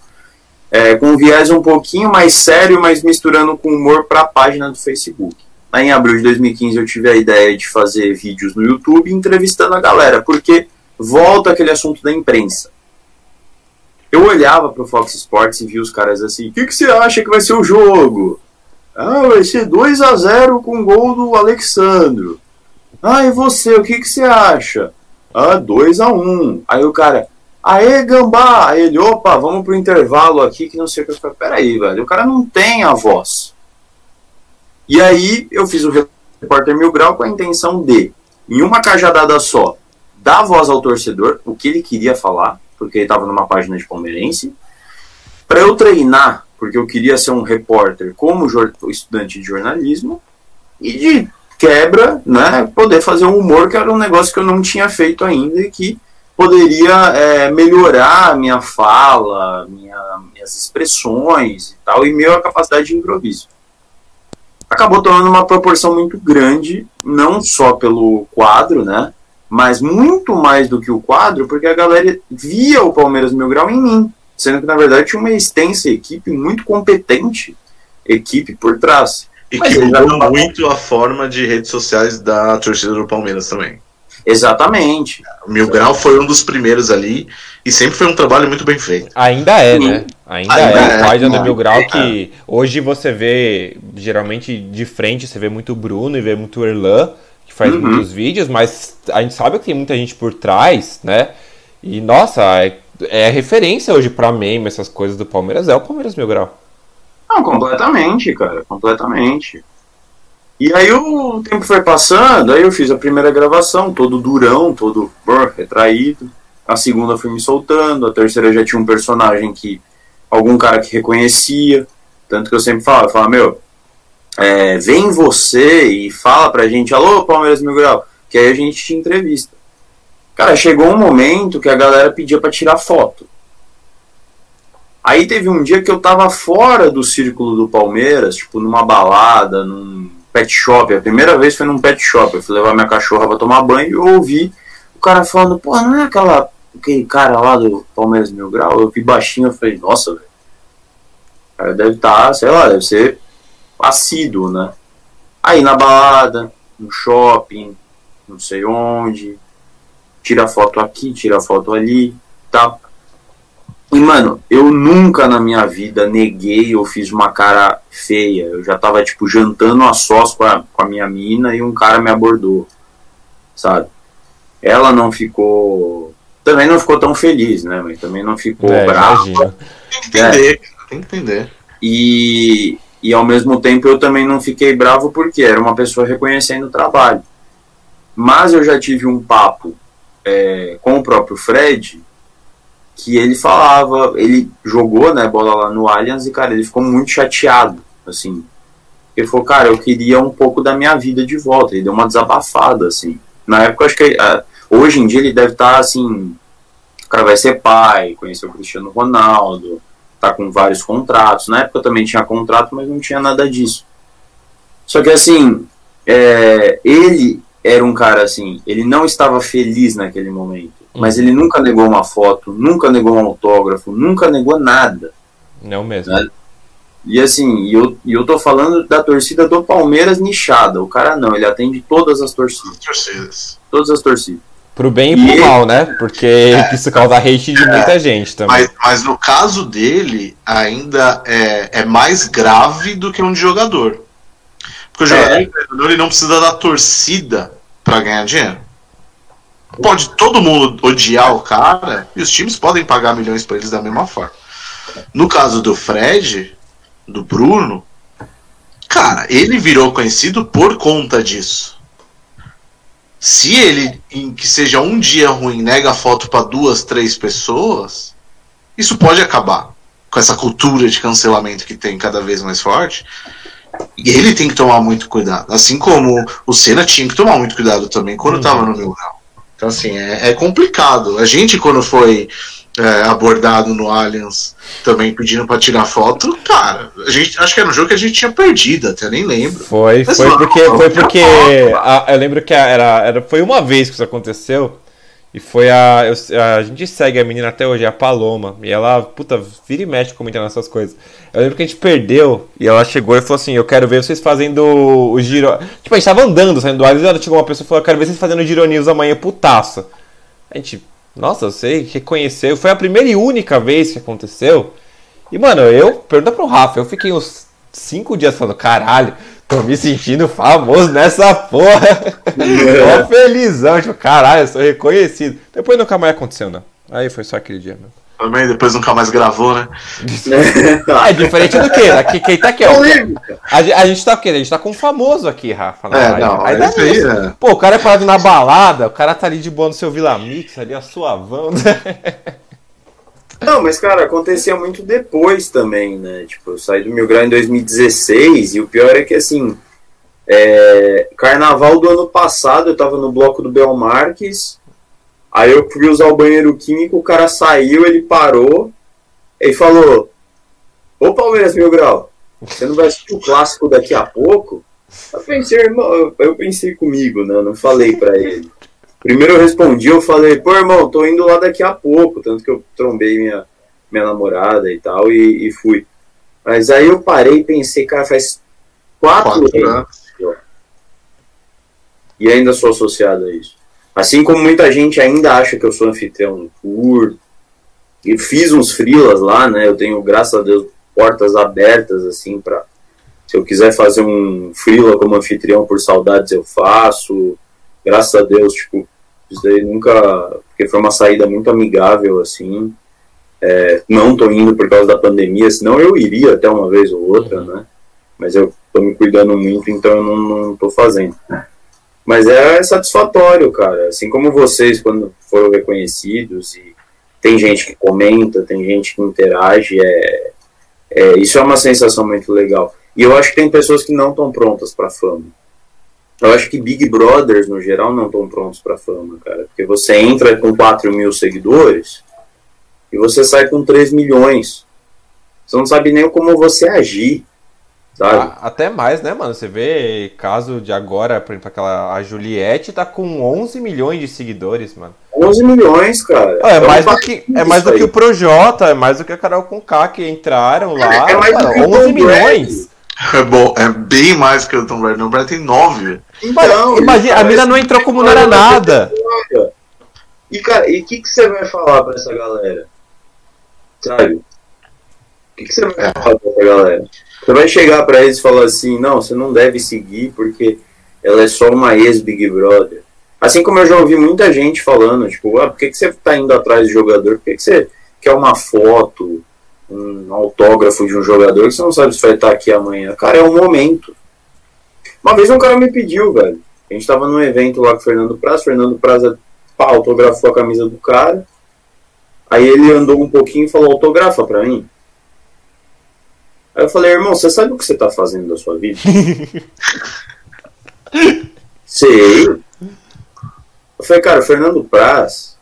é, com um viés um pouquinho mais sério, mas misturando com humor para a página do Facebook. Lá em abril de 2015 eu tive a ideia de fazer vídeos no YouTube entrevistando a galera, porque volta aquele assunto da imprensa. Eu olhava para o Fox Sports e via os caras assim: o que, que você acha que vai ser o jogo? Ah, vai ser 2 a 0 com o gol do Alexandro. Ah, e você, o que, que você acha? Ah, 2 a 1 Aí o cara, Aê, gambá! Aí ele, opa, vamos pro intervalo aqui que não sei o que. Eu peraí, velho, o cara não tem a voz. E aí eu fiz o repórter Mil Grau com a intenção de, em uma cajadada só, dar voz ao torcedor, o que ele queria falar, porque ele estava numa página de palmeirense, para eu treinar, porque eu queria ser um repórter como estudante de jornalismo, e de quebra, né? Poder fazer um humor que era um negócio que eu não tinha feito ainda e que poderia é, melhorar a minha fala, minha, minhas expressões e tal, e minha capacidade de improviso. Acabou tomando uma proporção muito grande, não só pelo quadro, né? Mas muito mais do que o quadro, porque a galera via o Palmeiras Mil Grau em mim, sendo que na verdade tinha uma extensa equipe, muito competente equipe por trás. E que mudou muito a forma de redes sociais da torcida do Palmeiras também. Exatamente. O Mil Grau foi um dos primeiros ali e sempre foi um trabalho muito bem feito. Ainda é, né? Ainda, Ainda é, é a página do Mil Grau que hoje você vê, geralmente de frente, você vê muito Bruno e vê muito Erlan, que faz uhum. muitos vídeos, mas a gente sabe que tem muita gente por trás, né? E nossa, é, é referência hoje pra meme, essas coisas do Palmeiras, é o Palmeiras Mil Grau. Não, completamente, cara, completamente. E aí o tempo foi passando, aí eu fiz a primeira gravação, todo durão, todo brr, retraído. A segunda fui me soltando, a terceira já tinha um personagem que. algum cara que reconhecia. Tanto que eu sempre falo, eu meu, é, vem você e fala pra gente, alô, Palmeiras Mil Grau, que aí a gente te entrevista. Cara, chegou um momento que a galera pedia para tirar foto. Aí teve um dia que eu tava fora do círculo do Palmeiras, tipo numa balada, num pet shop. A primeira vez foi num pet shop. Eu fui levar minha cachorra pra tomar banho e eu ouvi o cara falando, pô, não é aquela, aquele cara lá do Palmeiras Mil Grau? Eu vi baixinho, eu falei, nossa, velho. Cara deve estar, tá, sei lá, deve ser assíduo, né? Aí na balada, no shopping, não sei onde, tira foto aqui, tira foto ali, tá? E, mano, eu nunca na minha vida neguei ou fiz uma cara feia. Eu já tava, tipo, jantando a sós com a, com a minha mina e um cara me abordou, sabe? Ela não ficou. Também não ficou tão feliz, né? Mas também não ficou é, brava. Tem que entender, é. tem que entender. E, e ao mesmo tempo eu também não fiquei bravo porque era uma pessoa reconhecendo o trabalho. Mas eu já tive um papo é, com o próprio Fred que ele falava, ele jogou, né, bola lá no Allianz e, cara, ele ficou muito chateado, assim. Ele falou, cara, eu queria um pouco da minha vida de volta. Ele deu uma desabafada, assim. Na época, acho que uh, hoje em dia ele deve estar, tá, assim, o cara vai ser pai, conheceu o Cristiano Ronaldo, tá com vários contratos. Na época também tinha contrato, mas não tinha nada disso. Só que, assim, é, ele era um cara, assim, ele não estava feliz naquele momento mas ele nunca negou uma foto, nunca negou um autógrafo, nunca negou nada. Não mesmo. Né? E assim, e eu, e eu tô falando da torcida do Palmeiras nichada. O cara não, ele atende todas as torcidas. torcidas. Todas as torcidas. Pro bem e, e pro ele... mal, né? Porque é, isso causa hate de é, muita gente também. Mas, mas, no caso dele, ainda é, é mais grave do que um de jogador. Porque o jogador, é. ele não precisa da torcida para ganhar dinheiro. Pode todo mundo odiar o cara e os times podem pagar milhões para eles da mesma forma. No caso do Fred, do Bruno, cara, ele virou conhecido por conta disso. Se ele, em que seja um dia ruim, nega foto para duas, três pessoas, isso pode acabar com essa cultura de cancelamento que tem cada vez mais forte. E ele tem que tomar muito cuidado. Assim como o Senna tinha que tomar muito cuidado também quando estava uhum. no meu grau. Então, assim, é, é complicado. A gente, quando foi é, abordado no Allianz, também pedindo para tirar foto, cara, a gente, acho que era um jogo que a gente tinha perdido, até nem lembro. Foi, Mas, foi porque, foi porque a, eu lembro que era, era, foi uma vez que isso aconteceu. E foi a. Eu, a gente segue a menina até hoje, é a Paloma. E ela, puta, vira e mexe comentando essas coisas. Eu lembro que a gente perdeu e ela chegou e falou assim: Eu quero ver vocês fazendo o giro. Tipo, a gente tava andando saindo do ar e ela chegou uma pessoa e falou: Eu quero ver vocês fazendo o Giro News amanhã, putaça. A gente, nossa, sei, reconheceu. Foi a primeira e única vez que aconteceu. E, mano, eu, pergunta pro Rafa, eu fiquei uns cinco dias falando: Caralho, tô me sentindo famoso nessa porra. É. Tô felizão, tipo, caralho, eu sou reconhecido. Depois nunca mais aconteceu, não. Aí foi só aquele dia mesmo. Também, depois nunca mais gravou, né? é diferente do que? Aqui, quem tá aqui, ó. A, a, gente tá o quê? A gente tá com um famoso aqui, Rafa. É, live. não, aí, aí, é. Pô, o cara é parado na balada, o cara tá ali de boa no seu Vila Mix, ali a suavão. Não, mas cara, acontecia muito depois também, né? Tipo, eu saí do Mil Grau em 2016 e o pior é que assim, É, carnaval do ano passado, eu tava no bloco do Belmarques, aí eu fui usar o banheiro químico, o cara saiu, ele parou, e falou: Ô Palmeiras Mil Grau, você não vai assistir o clássico daqui a pouco? Eu pensei, irmão, eu pensei comigo, né? Eu não falei para ele. Primeiro eu respondi, eu falei, pô, irmão, tô indo lá daqui a pouco, tanto que eu trombei minha, minha namorada e tal, e, e fui. Mas aí eu parei e pensei, cara, faz quatro, quatro anos. E ainda sou associado a isso. Assim como muita gente ainda acha que eu sou anfitrião no tour, e fiz uns frilas lá, né? Eu tenho, graças a Deus, portas abertas, assim, para se eu quiser fazer um freela como anfitrião por saudades, eu faço. Graças a Deus, tipo, isso daí nunca. Porque foi uma saída muito amigável, assim. É, não tô indo por causa da pandemia, senão eu iria até uma vez ou outra, uhum. né? Mas eu tô me cuidando muito, então eu não, não tô fazendo. Mas é satisfatório, cara. Assim como vocês, quando foram reconhecidos, e tem gente que comenta, tem gente que interage, é, é isso é uma sensação muito legal. E eu acho que tem pessoas que não estão prontas para fama. Eu acho que Big Brothers, no geral, não estão prontos para fama, cara. Porque você entra com 4 mil seguidores e você sai com 3 milhões. Você não sabe nem como você agir. Sabe? até mais, né, mano? Você vê caso de agora, por exemplo, aquela a Juliette tá com 11 milhões de seguidores, mano. 11 milhões, cara. é, mais do que, é mais do que o Projota, é mais do que a Carol Conká que entraram lá. É, é mais do que 11 milhões. É bom, é bem mais que o Tom Brady. O Brady tem 9. Então, Imagina, a mina não entrou como não era nada. E, cara, e o que, que você vai falar pra essa galera? Sabe? O que, que você vai é. falar pra essa galera? Você vai chegar para eles e falar assim: não, você não deve seguir porque ela é só uma ex-Big Brother. Assim como eu já ouvi muita gente falando, tipo, ah, por que, que você tá indo atrás de jogador? Por que, que você quer uma foto, um autógrafo de um jogador que você não sabe se vai estar aqui amanhã? Cara, é um momento. Uma vez um cara me pediu, velho. A gente tava num evento lá com o Fernando Praz, Fernando Praz pá, autografou a camisa do cara. Aí ele andou um pouquinho e falou, autografa pra mim. Aí eu falei, irmão, você sabe o que você tá fazendo da sua vida? Sei. Eu falei, cara, o Fernando Praz,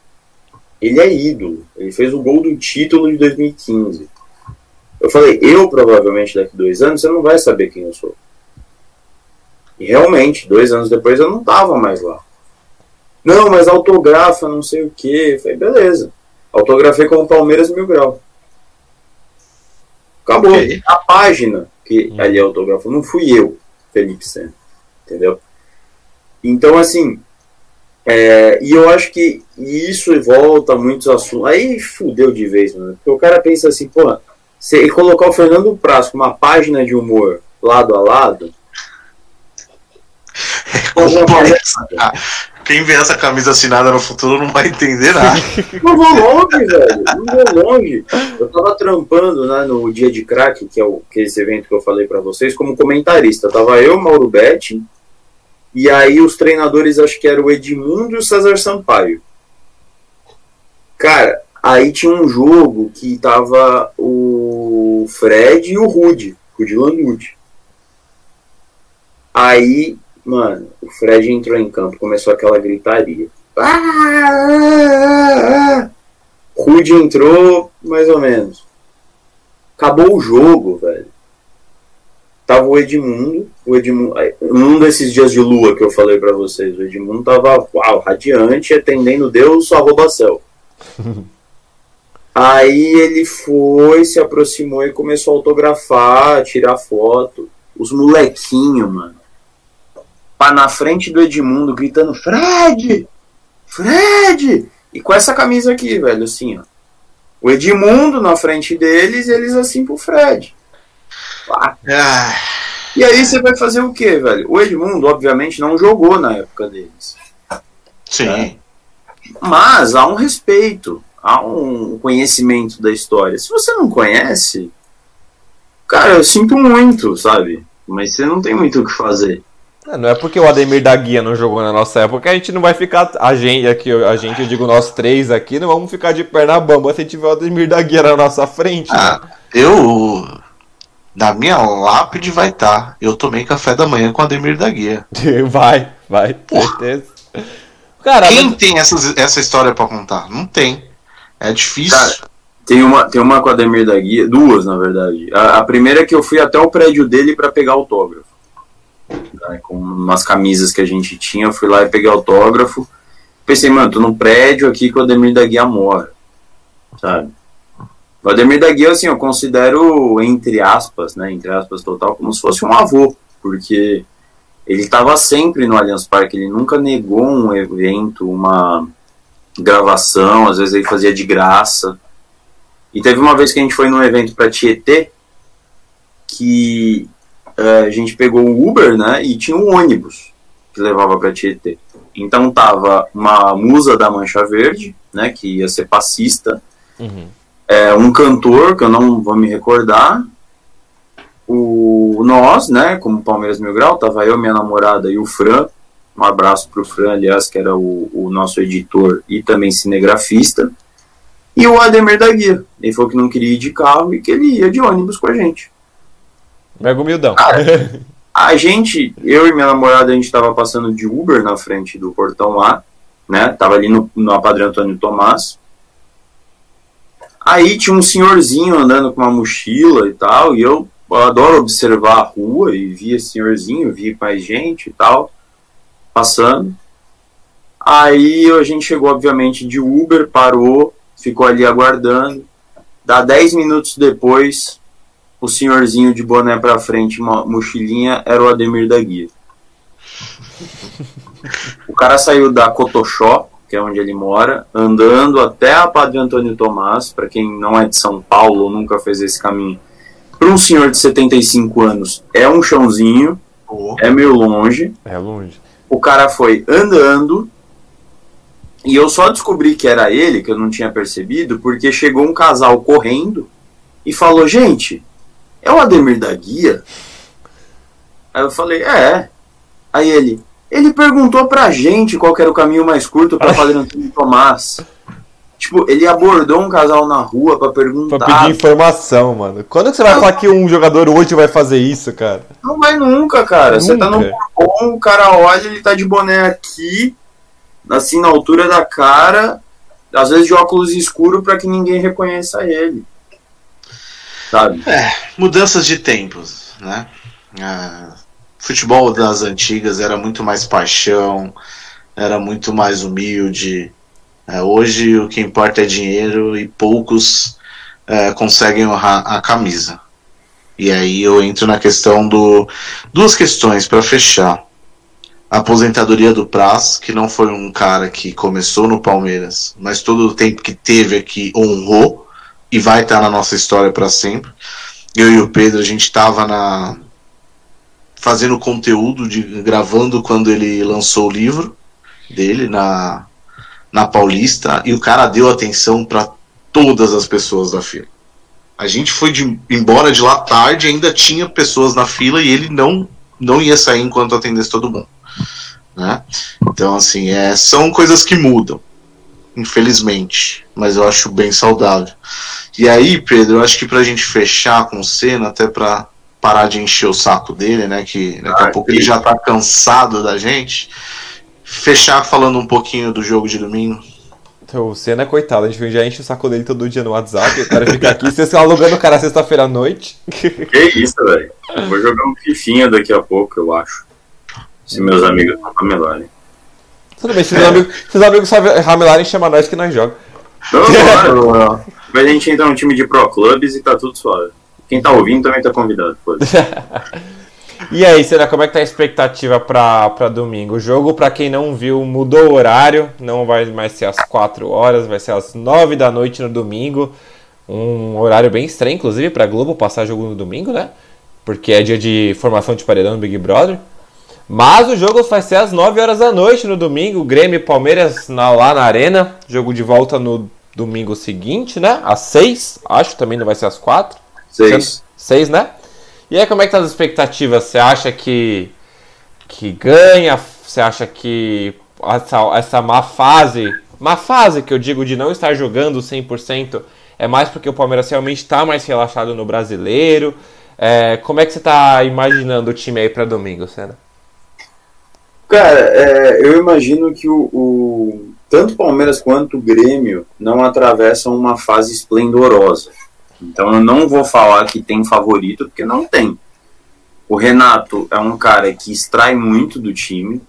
ele é ídolo. Ele fez o gol do título de 2015. Eu falei, eu provavelmente daqui dois anos você não vai saber quem eu sou. E realmente, dois anos depois eu não tava mais lá. Não, mas autografa, não sei o que. falei, beleza. Autografei com o Palmeiras Mil Grau. Acabou. Okay. A página que hum. ali autografou, não fui eu, Felipe Senna. Entendeu? Então, assim, é, e eu acho que isso volta a muitos assuntos. Aí fudeu de vez, mano. Porque o cara pensa assim, pô, se colocar o Fernando Praz com uma página de humor lado a lado. É quem vê essa camisa assinada no futuro não vai entender nada. não vou longe, velho. Não vou longe. Eu tava trampando né, no Dia de Crack, que é, o, que é esse evento que eu falei para vocês, como comentarista. Tava eu, Mauro Betti, e aí os treinadores, acho que era o Edmundo e o César Sampaio. Cara, aí tinha um jogo que tava o Fred e o Rude, Rude Landucci. Aí Mano, o Fred entrou em campo, começou aquela gritaria. Rude entrou, mais ou menos. Acabou o jogo, velho. Tava o Edmundo, o Edmundo, num desses dias de lua que eu falei para vocês, o Edmundo tava, uau, radiante, atendendo Deus, arroba céu. Aí ele foi, se aproximou e começou a autografar, tirar foto. Os molequinhos, mano pá, na frente do Edmundo gritando: Fred! Fred! E com essa camisa aqui, velho, assim, ó. O Edmundo na frente deles e eles assim pro Fred. Pá. Ah. E aí você vai fazer o que, velho? O Edmundo, obviamente, não jogou na época deles. Sim. Né? Mas há um respeito, há um conhecimento da história. Se você não conhece, cara, eu sinto muito, sabe? Mas você não tem muito o que fazer. É, não é porque o Ademir da Guia não jogou na nossa época que a gente não vai ficar. A gente, aqui, a gente, eu digo nós três aqui, não vamos ficar de perna bamba se tiver o Ademir da Guia na nossa frente. Ah, né? eu. Na minha lápide vai estar. Tá. Eu tomei café da manhã com a Ademir da Guia. vai, vai, certeza. Cara, Quem mas... tem essas, essa história para contar? Não tem. É difícil. Cara, tem uma, tem uma com a Ademir da Guia, duas na verdade. A, a primeira é que eu fui até o prédio dele para pegar autógrafo. Né, com umas camisas que a gente tinha, eu fui lá e peguei autógrafo. Pensei, mano, tô num prédio aqui que o Ademir da Guia mora. Sabe? O Ademir da Guia, assim, eu considero, entre aspas, né, entre aspas total, como se fosse um avô, porque ele estava sempre no Allianz Parque, ele nunca negou um evento, uma gravação, às vezes ele fazia de graça. E teve uma vez que a gente foi num evento para Tietê, que uh, a gente pegou um Uber, né, e tinha um ônibus que levava para Tietê. Então tava uma musa da Mancha Verde, né, que ia ser passista, uhum é, um cantor, que eu não vou me recordar, o nós, né, como Palmeiras Mil Grau, tava eu, minha namorada e o Fran, um abraço pro Fran, aliás, que era o, o nosso editor e também cinegrafista, e o Ademir da Guia, ele falou que não queria ir de carro e que ele ia de ônibus com a gente. Mega humildão. Cara, a gente, eu e minha namorada, a gente tava passando de Uber na frente do portão lá, né, tava ali no, no Padre Antônio Tomás, Aí tinha um senhorzinho andando com uma mochila e tal, e eu, eu adoro observar a rua e via esse senhorzinho, via mais gente e tal, passando. Aí a gente chegou, obviamente, de Uber, parou, ficou ali aguardando. Dá 10 minutos depois, o senhorzinho de boné pra frente, uma mochilinha, era o Ademir da Guia. O cara saiu da Cotoxó, que é onde ele mora, andando até a Padre Antônio Tomás, para quem não é de São Paulo ou nunca fez esse caminho. Para um senhor de 75 anos, é um chãozinho, oh. é meio longe. É longe. O cara foi andando, e eu só descobri que era ele, que eu não tinha percebido, porque chegou um casal correndo e falou: Gente, é o Ademir da Guia? Aí eu falei: É. Aí ele: ele perguntou pra gente qual era o caminho mais curto para Padre Antônio Tomás. Tipo, ele abordou um casal na rua para perguntar. Pra pedir informação, mano. Quando que você vai não, falar que um jogador hoje vai fazer isso, cara? Não vai nunca, cara. Nunca. Você tá no balcão, o cara olha, ele tá de boné aqui, assim, na altura da cara, às vezes de óculos escuro para que ninguém reconheça ele. Sabe? É, mudanças de tempos, né? Ah, futebol das antigas era muito mais paixão, era muito mais humilde. É, hoje o que importa é dinheiro e poucos é, conseguem honrar a camisa. E aí eu entro na questão do. Duas questões para fechar. A aposentadoria do Praz, que não foi um cara que começou no Palmeiras, mas todo o tempo que teve aqui honrou e vai estar na nossa história para sempre. Eu e o Pedro, a gente estava na, fazendo conteúdo, de, gravando quando ele lançou o livro dele na, na Paulista e o cara deu atenção para todas as pessoas da fila. A gente foi de, embora de lá tarde, ainda tinha pessoas na fila e ele não não ia sair enquanto atendesse todo mundo. Né? Então, assim, é, são coisas que mudam, infelizmente, mas eu acho bem saudável. E aí, Pedro, eu acho que pra gente fechar com o Senna, até pra parar de encher o saco dele, né? Que daqui a ah, pouco ele já tá cansado da gente. Fechar falando um pouquinho do jogo de domingo. Então, o Senna é coitado, a gente já enche o saco dele todo dia no WhatsApp, o cara fica aqui, vocês estão alugando o cara sexta-feira à noite. Que isso, velho. Vou jogar um fifinha daqui a pouco, eu acho. Se meus amigos não ramelarem. Tudo bem, se seus amigos, seus amigos ramelarem, chama nós que nós jogamos. Não, não, não. A gente entra no time de Pro Clubs e tá tudo suave. Quem tá ouvindo também tá convidado. e aí, será como é que tá a expectativa pra, pra domingo? O jogo, pra quem não viu, mudou o horário. Não vai mais ser às 4 horas, vai ser às 9 da noite no domingo. Um horário bem estranho, inclusive, pra Globo passar jogo no domingo, né? Porque é dia de formação de paredão no Big Brother. Mas o jogo vai ser às 9 horas da noite no domingo. Grêmio e Palmeiras na, lá na Arena. Jogo de volta no domingo seguinte, né? Às 6, acho, também não vai ser às 4. Seis. Seis, né? E aí, como é que tá as expectativas? Você acha que, que ganha? Você acha que essa, essa má fase, má fase que eu digo de não estar jogando 100%, é mais porque o Palmeiras realmente está mais relaxado no brasileiro? É, como é que você tá imaginando o time aí para domingo, Senna? Cara, é, eu imagino que o, o, tanto o Palmeiras quanto o Grêmio não atravessam uma fase esplendorosa. Então eu não vou falar que tem favorito, porque não tem. O Renato é um cara que extrai muito do time.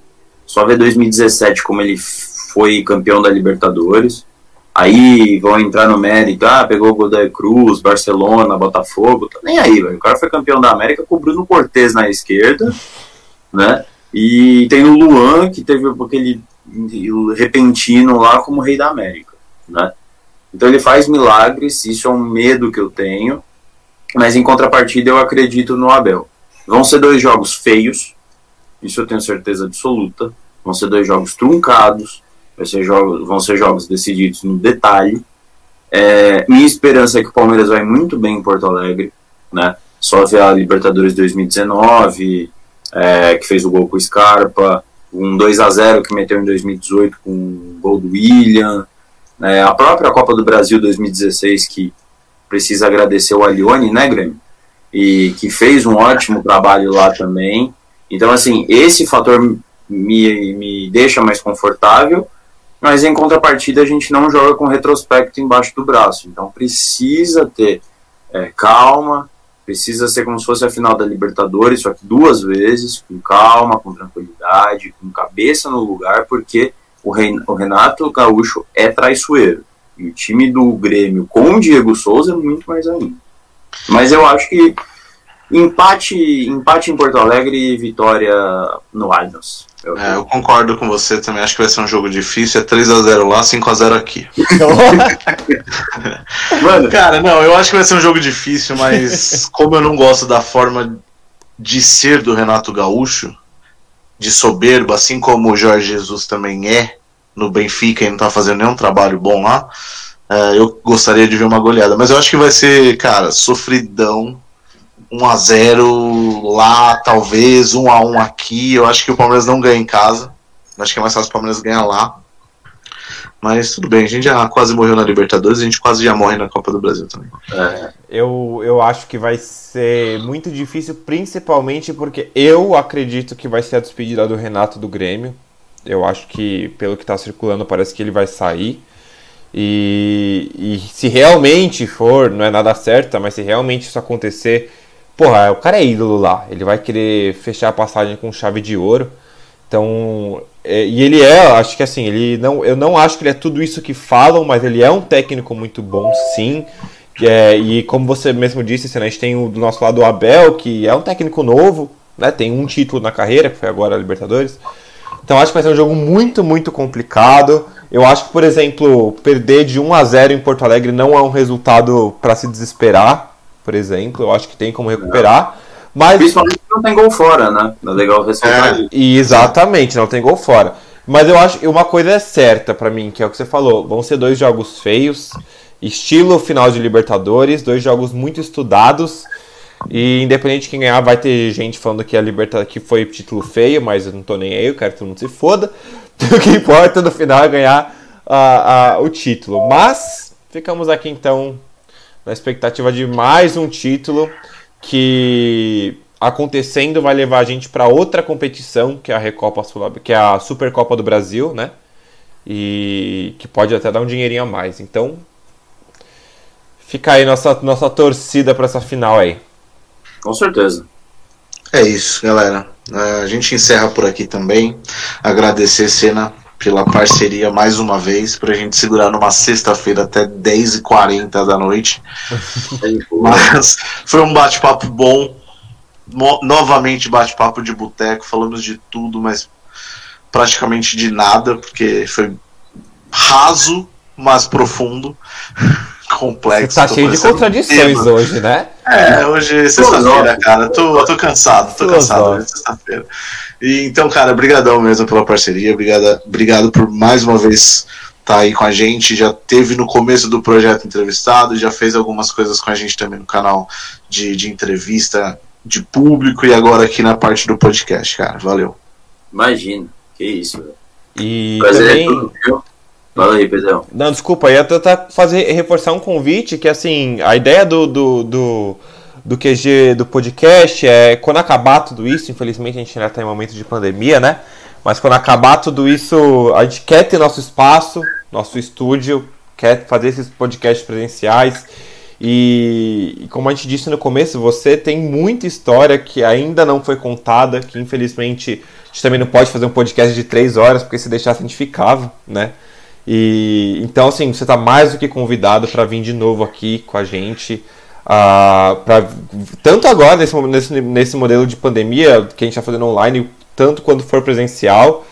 Só ver 2017 como ele foi campeão da Libertadores. Aí vão entrar no mérito, ah, pegou o Godoy Cruz, Barcelona, Botafogo, tá nem aí, velho. O cara foi campeão da América com o Bruno Cortez na esquerda, né? E tem o Luan, que teve aquele repentino lá como rei da América, né? Então ele faz milagres, isso é um medo que eu tenho, mas em contrapartida eu acredito no Abel. Vão ser dois jogos feios, isso eu tenho certeza absoluta. Vão ser dois jogos truncados, ser jogos, vão ser jogos decididos no detalhe. É, minha esperança é que o Palmeiras vai muito bem em Porto Alegre, né? Só ver a Libertadores 2019, é, que fez o gol com o Scarpa, um 2 a 0 que meteu em 2018 com o gol do William, é, a própria Copa do Brasil 2016 que precisa agradecer o Alione, né, Grêmio? E que fez um ótimo trabalho lá também. Então, assim, esse fator me, me deixa mais confortável mas em contrapartida a gente não joga com retrospecto embaixo do braço. Então precisa ter é, calma, precisa ser como se fosse a final da Libertadores, só que duas vezes, com calma, com tranquilidade, com cabeça no lugar, porque o Renato Gaúcho é traiçoeiro. E o time do Grêmio com o Diego Souza é muito mais ainda. Mas eu acho que empate, empate em Porto Alegre e vitória no Allianz. Eu, é, eu concordo com você também. Acho que vai ser um jogo difícil. É 3x0 lá, 5x0 aqui. Mano, cara, não, eu acho que vai ser um jogo difícil, mas como eu não gosto da forma de ser do Renato Gaúcho, de soberbo, assim como o Jorge Jesus também é no Benfica e não tá fazendo nenhum trabalho bom lá, é, eu gostaria de ver uma goleada. Mas eu acho que vai ser, cara, sofridão 1 a 0 lá, talvez, 1 a 1 aqui. Eu acho que o Palmeiras não ganha em casa. Acho que é mais fácil o Palmeiras ganhar lá. Mas tudo bem, a gente já quase morreu na Libertadores, a gente quase já morre na Copa do Brasil também. É, eu, eu acho que vai ser muito difícil, principalmente porque eu acredito que vai ser a despedida do Renato do Grêmio. Eu acho que, pelo que está circulando, parece que ele vai sair. E, e se realmente for, não é nada certo, mas se realmente isso acontecer, porra, o cara é ídolo lá. Ele vai querer fechar a passagem com chave de ouro. Então, é, e ele é, acho que assim, ele não, eu não acho que ele é tudo isso que falam, mas ele é um técnico muito bom, sim. É, e como você mesmo disse, assim, a gente tem o, do nosso lado o Abel, que é um técnico novo, né? Tem um título na carreira, que foi agora a Libertadores. Então acho que vai ser um jogo muito, muito complicado. Eu acho que, por exemplo, perder de 1 a 0 em Porto Alegre não é um resultado para se desesperar por exemplo. Eu acho que tem como recuperar. Mas... Principalmente não tem gol fora, né? É legal ressaltar é, Exatamente, não tem gol fora. Mas eu acho que uma coisa é certa para mim, que é o que você falou. Vão ser dois jogos feios, estilo final de Libertadores, dois jogos muito estudados. E independente de quem ganhar, vai ter gente falando que a Libertadores que foi título feio, mas eu não tô nem aí, eu quero que todo mundo se foda. O que importa no final é ganhar uh, uh, o título. Mas ficamos aqui então na expectativa de mais um título que acontecendo vai levar a gente para outra competição, que é a Recopa Sul, que é a Supercopa do Brasil, né? E que pode até dar um dinheirinho a mais. Então, fica aí nossa nossa torcida para essa final aí. Com certeza. É isso, galera. A gente encerra por aqui também. Agradecer, Cena, pela parceria mais uma vez, para a gente segurar numa sexta-feira até 10h40 da noite. Mas foi um bate-papo bom. novamente bate-papo de boteco, falamos de tudo, mas praticamente de nada, porque foi raso, mas profundo. Complexo. Você tá cheio de contradições tema. hoje, né? É, hoje é sexta-feira, cara. Tô, tô cansado, tô cansado hoje é sexta-feira. E, então, cara, brigadão mesmo pela parceria, obrigado, obrigado por mais uma vez estar tá aí com a gente, já teve no começo do projeto entrevistado, já fez algumas coisas com a gente também no canal de, de entrevista de público e agora aqui na parte do podcast, cara. Valeu. Imagina, que isso, velho. E Prazer também... é tudo, viu? Fala aí, Pedrão. Não, desculpa, ia tentar fazer, reforçar um convite que, assim, a ideia do, do, do do QG do podcast é quando acabar tudo isso, infelizmente a gente ainda está em momento de pandemia, né? Mas quando acabar tudo isso, a gente quer ter nosso espaço, nosso estúdio, quer fazer esses podcasts presenciais. E, como a gente disse no começo, você tem muita história que ainda não foi contada, que infelizmente a gente também não pode fazer um podcast de três horas, porque se deixasse a gente ficava, né? E então assim, você está mais do que convidado para vir de novo aqui com a gente. Uh, pra, tanto agora nesse, nesse, nesse modelo de pandemia que a gente está fazendo online, tanto quando for presencial.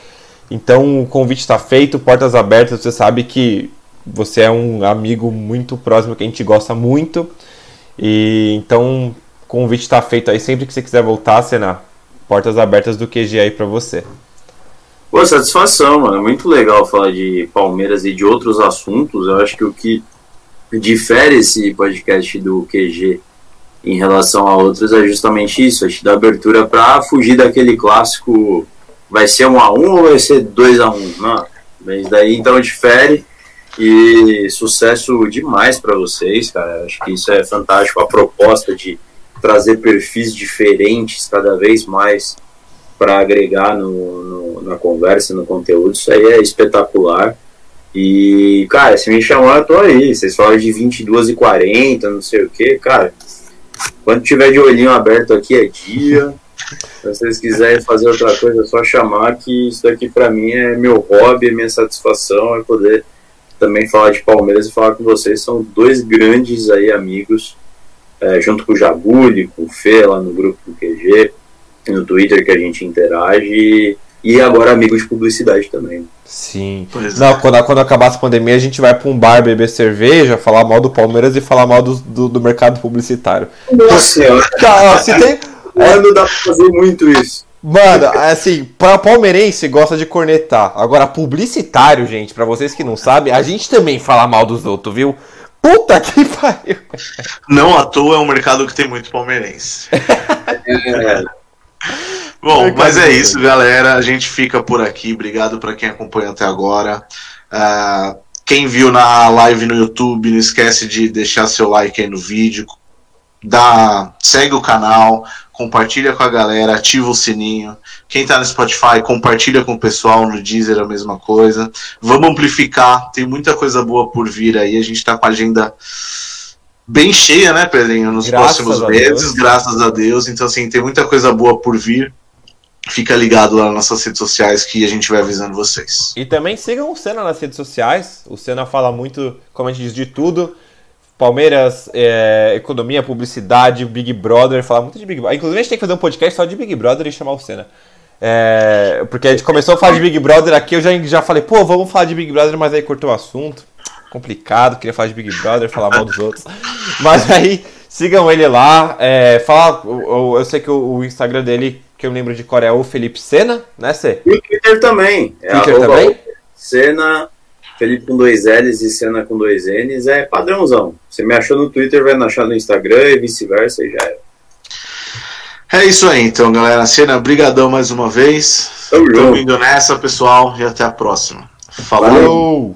Então o convite está feito, portas abertas. Você sabe que você é um amigo muito próximo que a gente gosta muito. E então o convite está feito aí. Sempre que você quiser voltar, Senna, portas abertas do QG aí para você. Pô, satisfação, mano. Muito legal falar de Palmeiras e de outros assuntos. Eu acho que o que difere esse podcast do QG em relação a outros é justamente isso, a gente dá abertura para fugir daquele clássico vai ser um a um ou vai ser dois a um, não, mas daí então difere e sucesso demais para vocês, cara, acho que isso é fantástico, a proposta de trazer perfis diferentes cada vez mais para agregar no, no, na conversa, no conteúdo, isso aí é espetacular. E, cara, se me chamar, eu tô aí. Vocês falam de 22 e 40, não sei o que, cara. Quando tiver de olhinho aberto aqui é dia. Se vocês quiserem fazer outra coisa, é só chamar que isso daqui para mim é meu hobby, é minha satisfação, é poder também falar de Palmeiras e falar com vocês. São dois grandes aí amigos, é, junto com o Jabuli, com o Fê lá no grupo do QG, no Twitter que a gente interage e agora amigos de publicidade também. Sim. Pois Não, é. quando, quando acabar essa pandemia, a gente vai para um bar beber cerveja, falar mal do Palmeiras e falar mal do, do, do mercado publicitário. Nossa senhora. Cara, se tem. É, não dá pra fazer muito isso. Mano, assim, para palmeirense gosta de cornetar. Agora, publicitário, gente, para vocês que não sabem, a gente também fala mal dos outros, viu? Puta que pariu. Não à toa é um mercado que tem muito palmeirense. é. Bom, mas é isso, galera. A gente fica por aqui. Obrigado para quem acompanhou até agora. Uh, quem viu na live no YouTube, não esquece de deixar seu like aí no vídeo. Dá, segue o canal, compartilha com a galera, ativa o sininho. Quem tá no Spotify, compartilha com o pessoal, no Deezer a mesma coisa. Vamos amplificar, tem muita coisa boa por vir aí. A gente tá com a agenda bem cheia, né, Pedrinho, nos graças próximos meses, graças a Deus. Então, assim, tem muita coisa boa por vir. Fica ligado lá nas nossas redes sociais que a gente vai avisando vocês. E também sigam o Senna nas redes sociais. O Senna fala muito, como a gente diz, de tudo. Palmeiras, é, economia, publicidade, Big Brother, fala muito de Big Brother. Inclusive a gente tem que fazer um podcast só de Big Brother e chamar o Senna. É, porque a gente começou a falar de Big Brother aqui, eu já, já falei, pô, vamos falar de Big Brother, mas aí cortou o assunto. Complicado, queria falar de Big Brother, falar mal dos outros. Mas aí, sigam ele lá. É, fala, eu, eu sei que o, o Instagram dele que eu lembro de cor é o Felipe Sena, né, Cê? E o Twitter também. É Twitter também? Sena, Felipe com dois L's e Sena com dois N's, é padrãozão. Você me achou no Twitter, vai me achar no Instagram e vice-versa e já é. É isso aí, então, galera. Sena, brigadão mais uma vez. Tamo indo nessa, pessoal, e até a próxima. Falou! Valeu.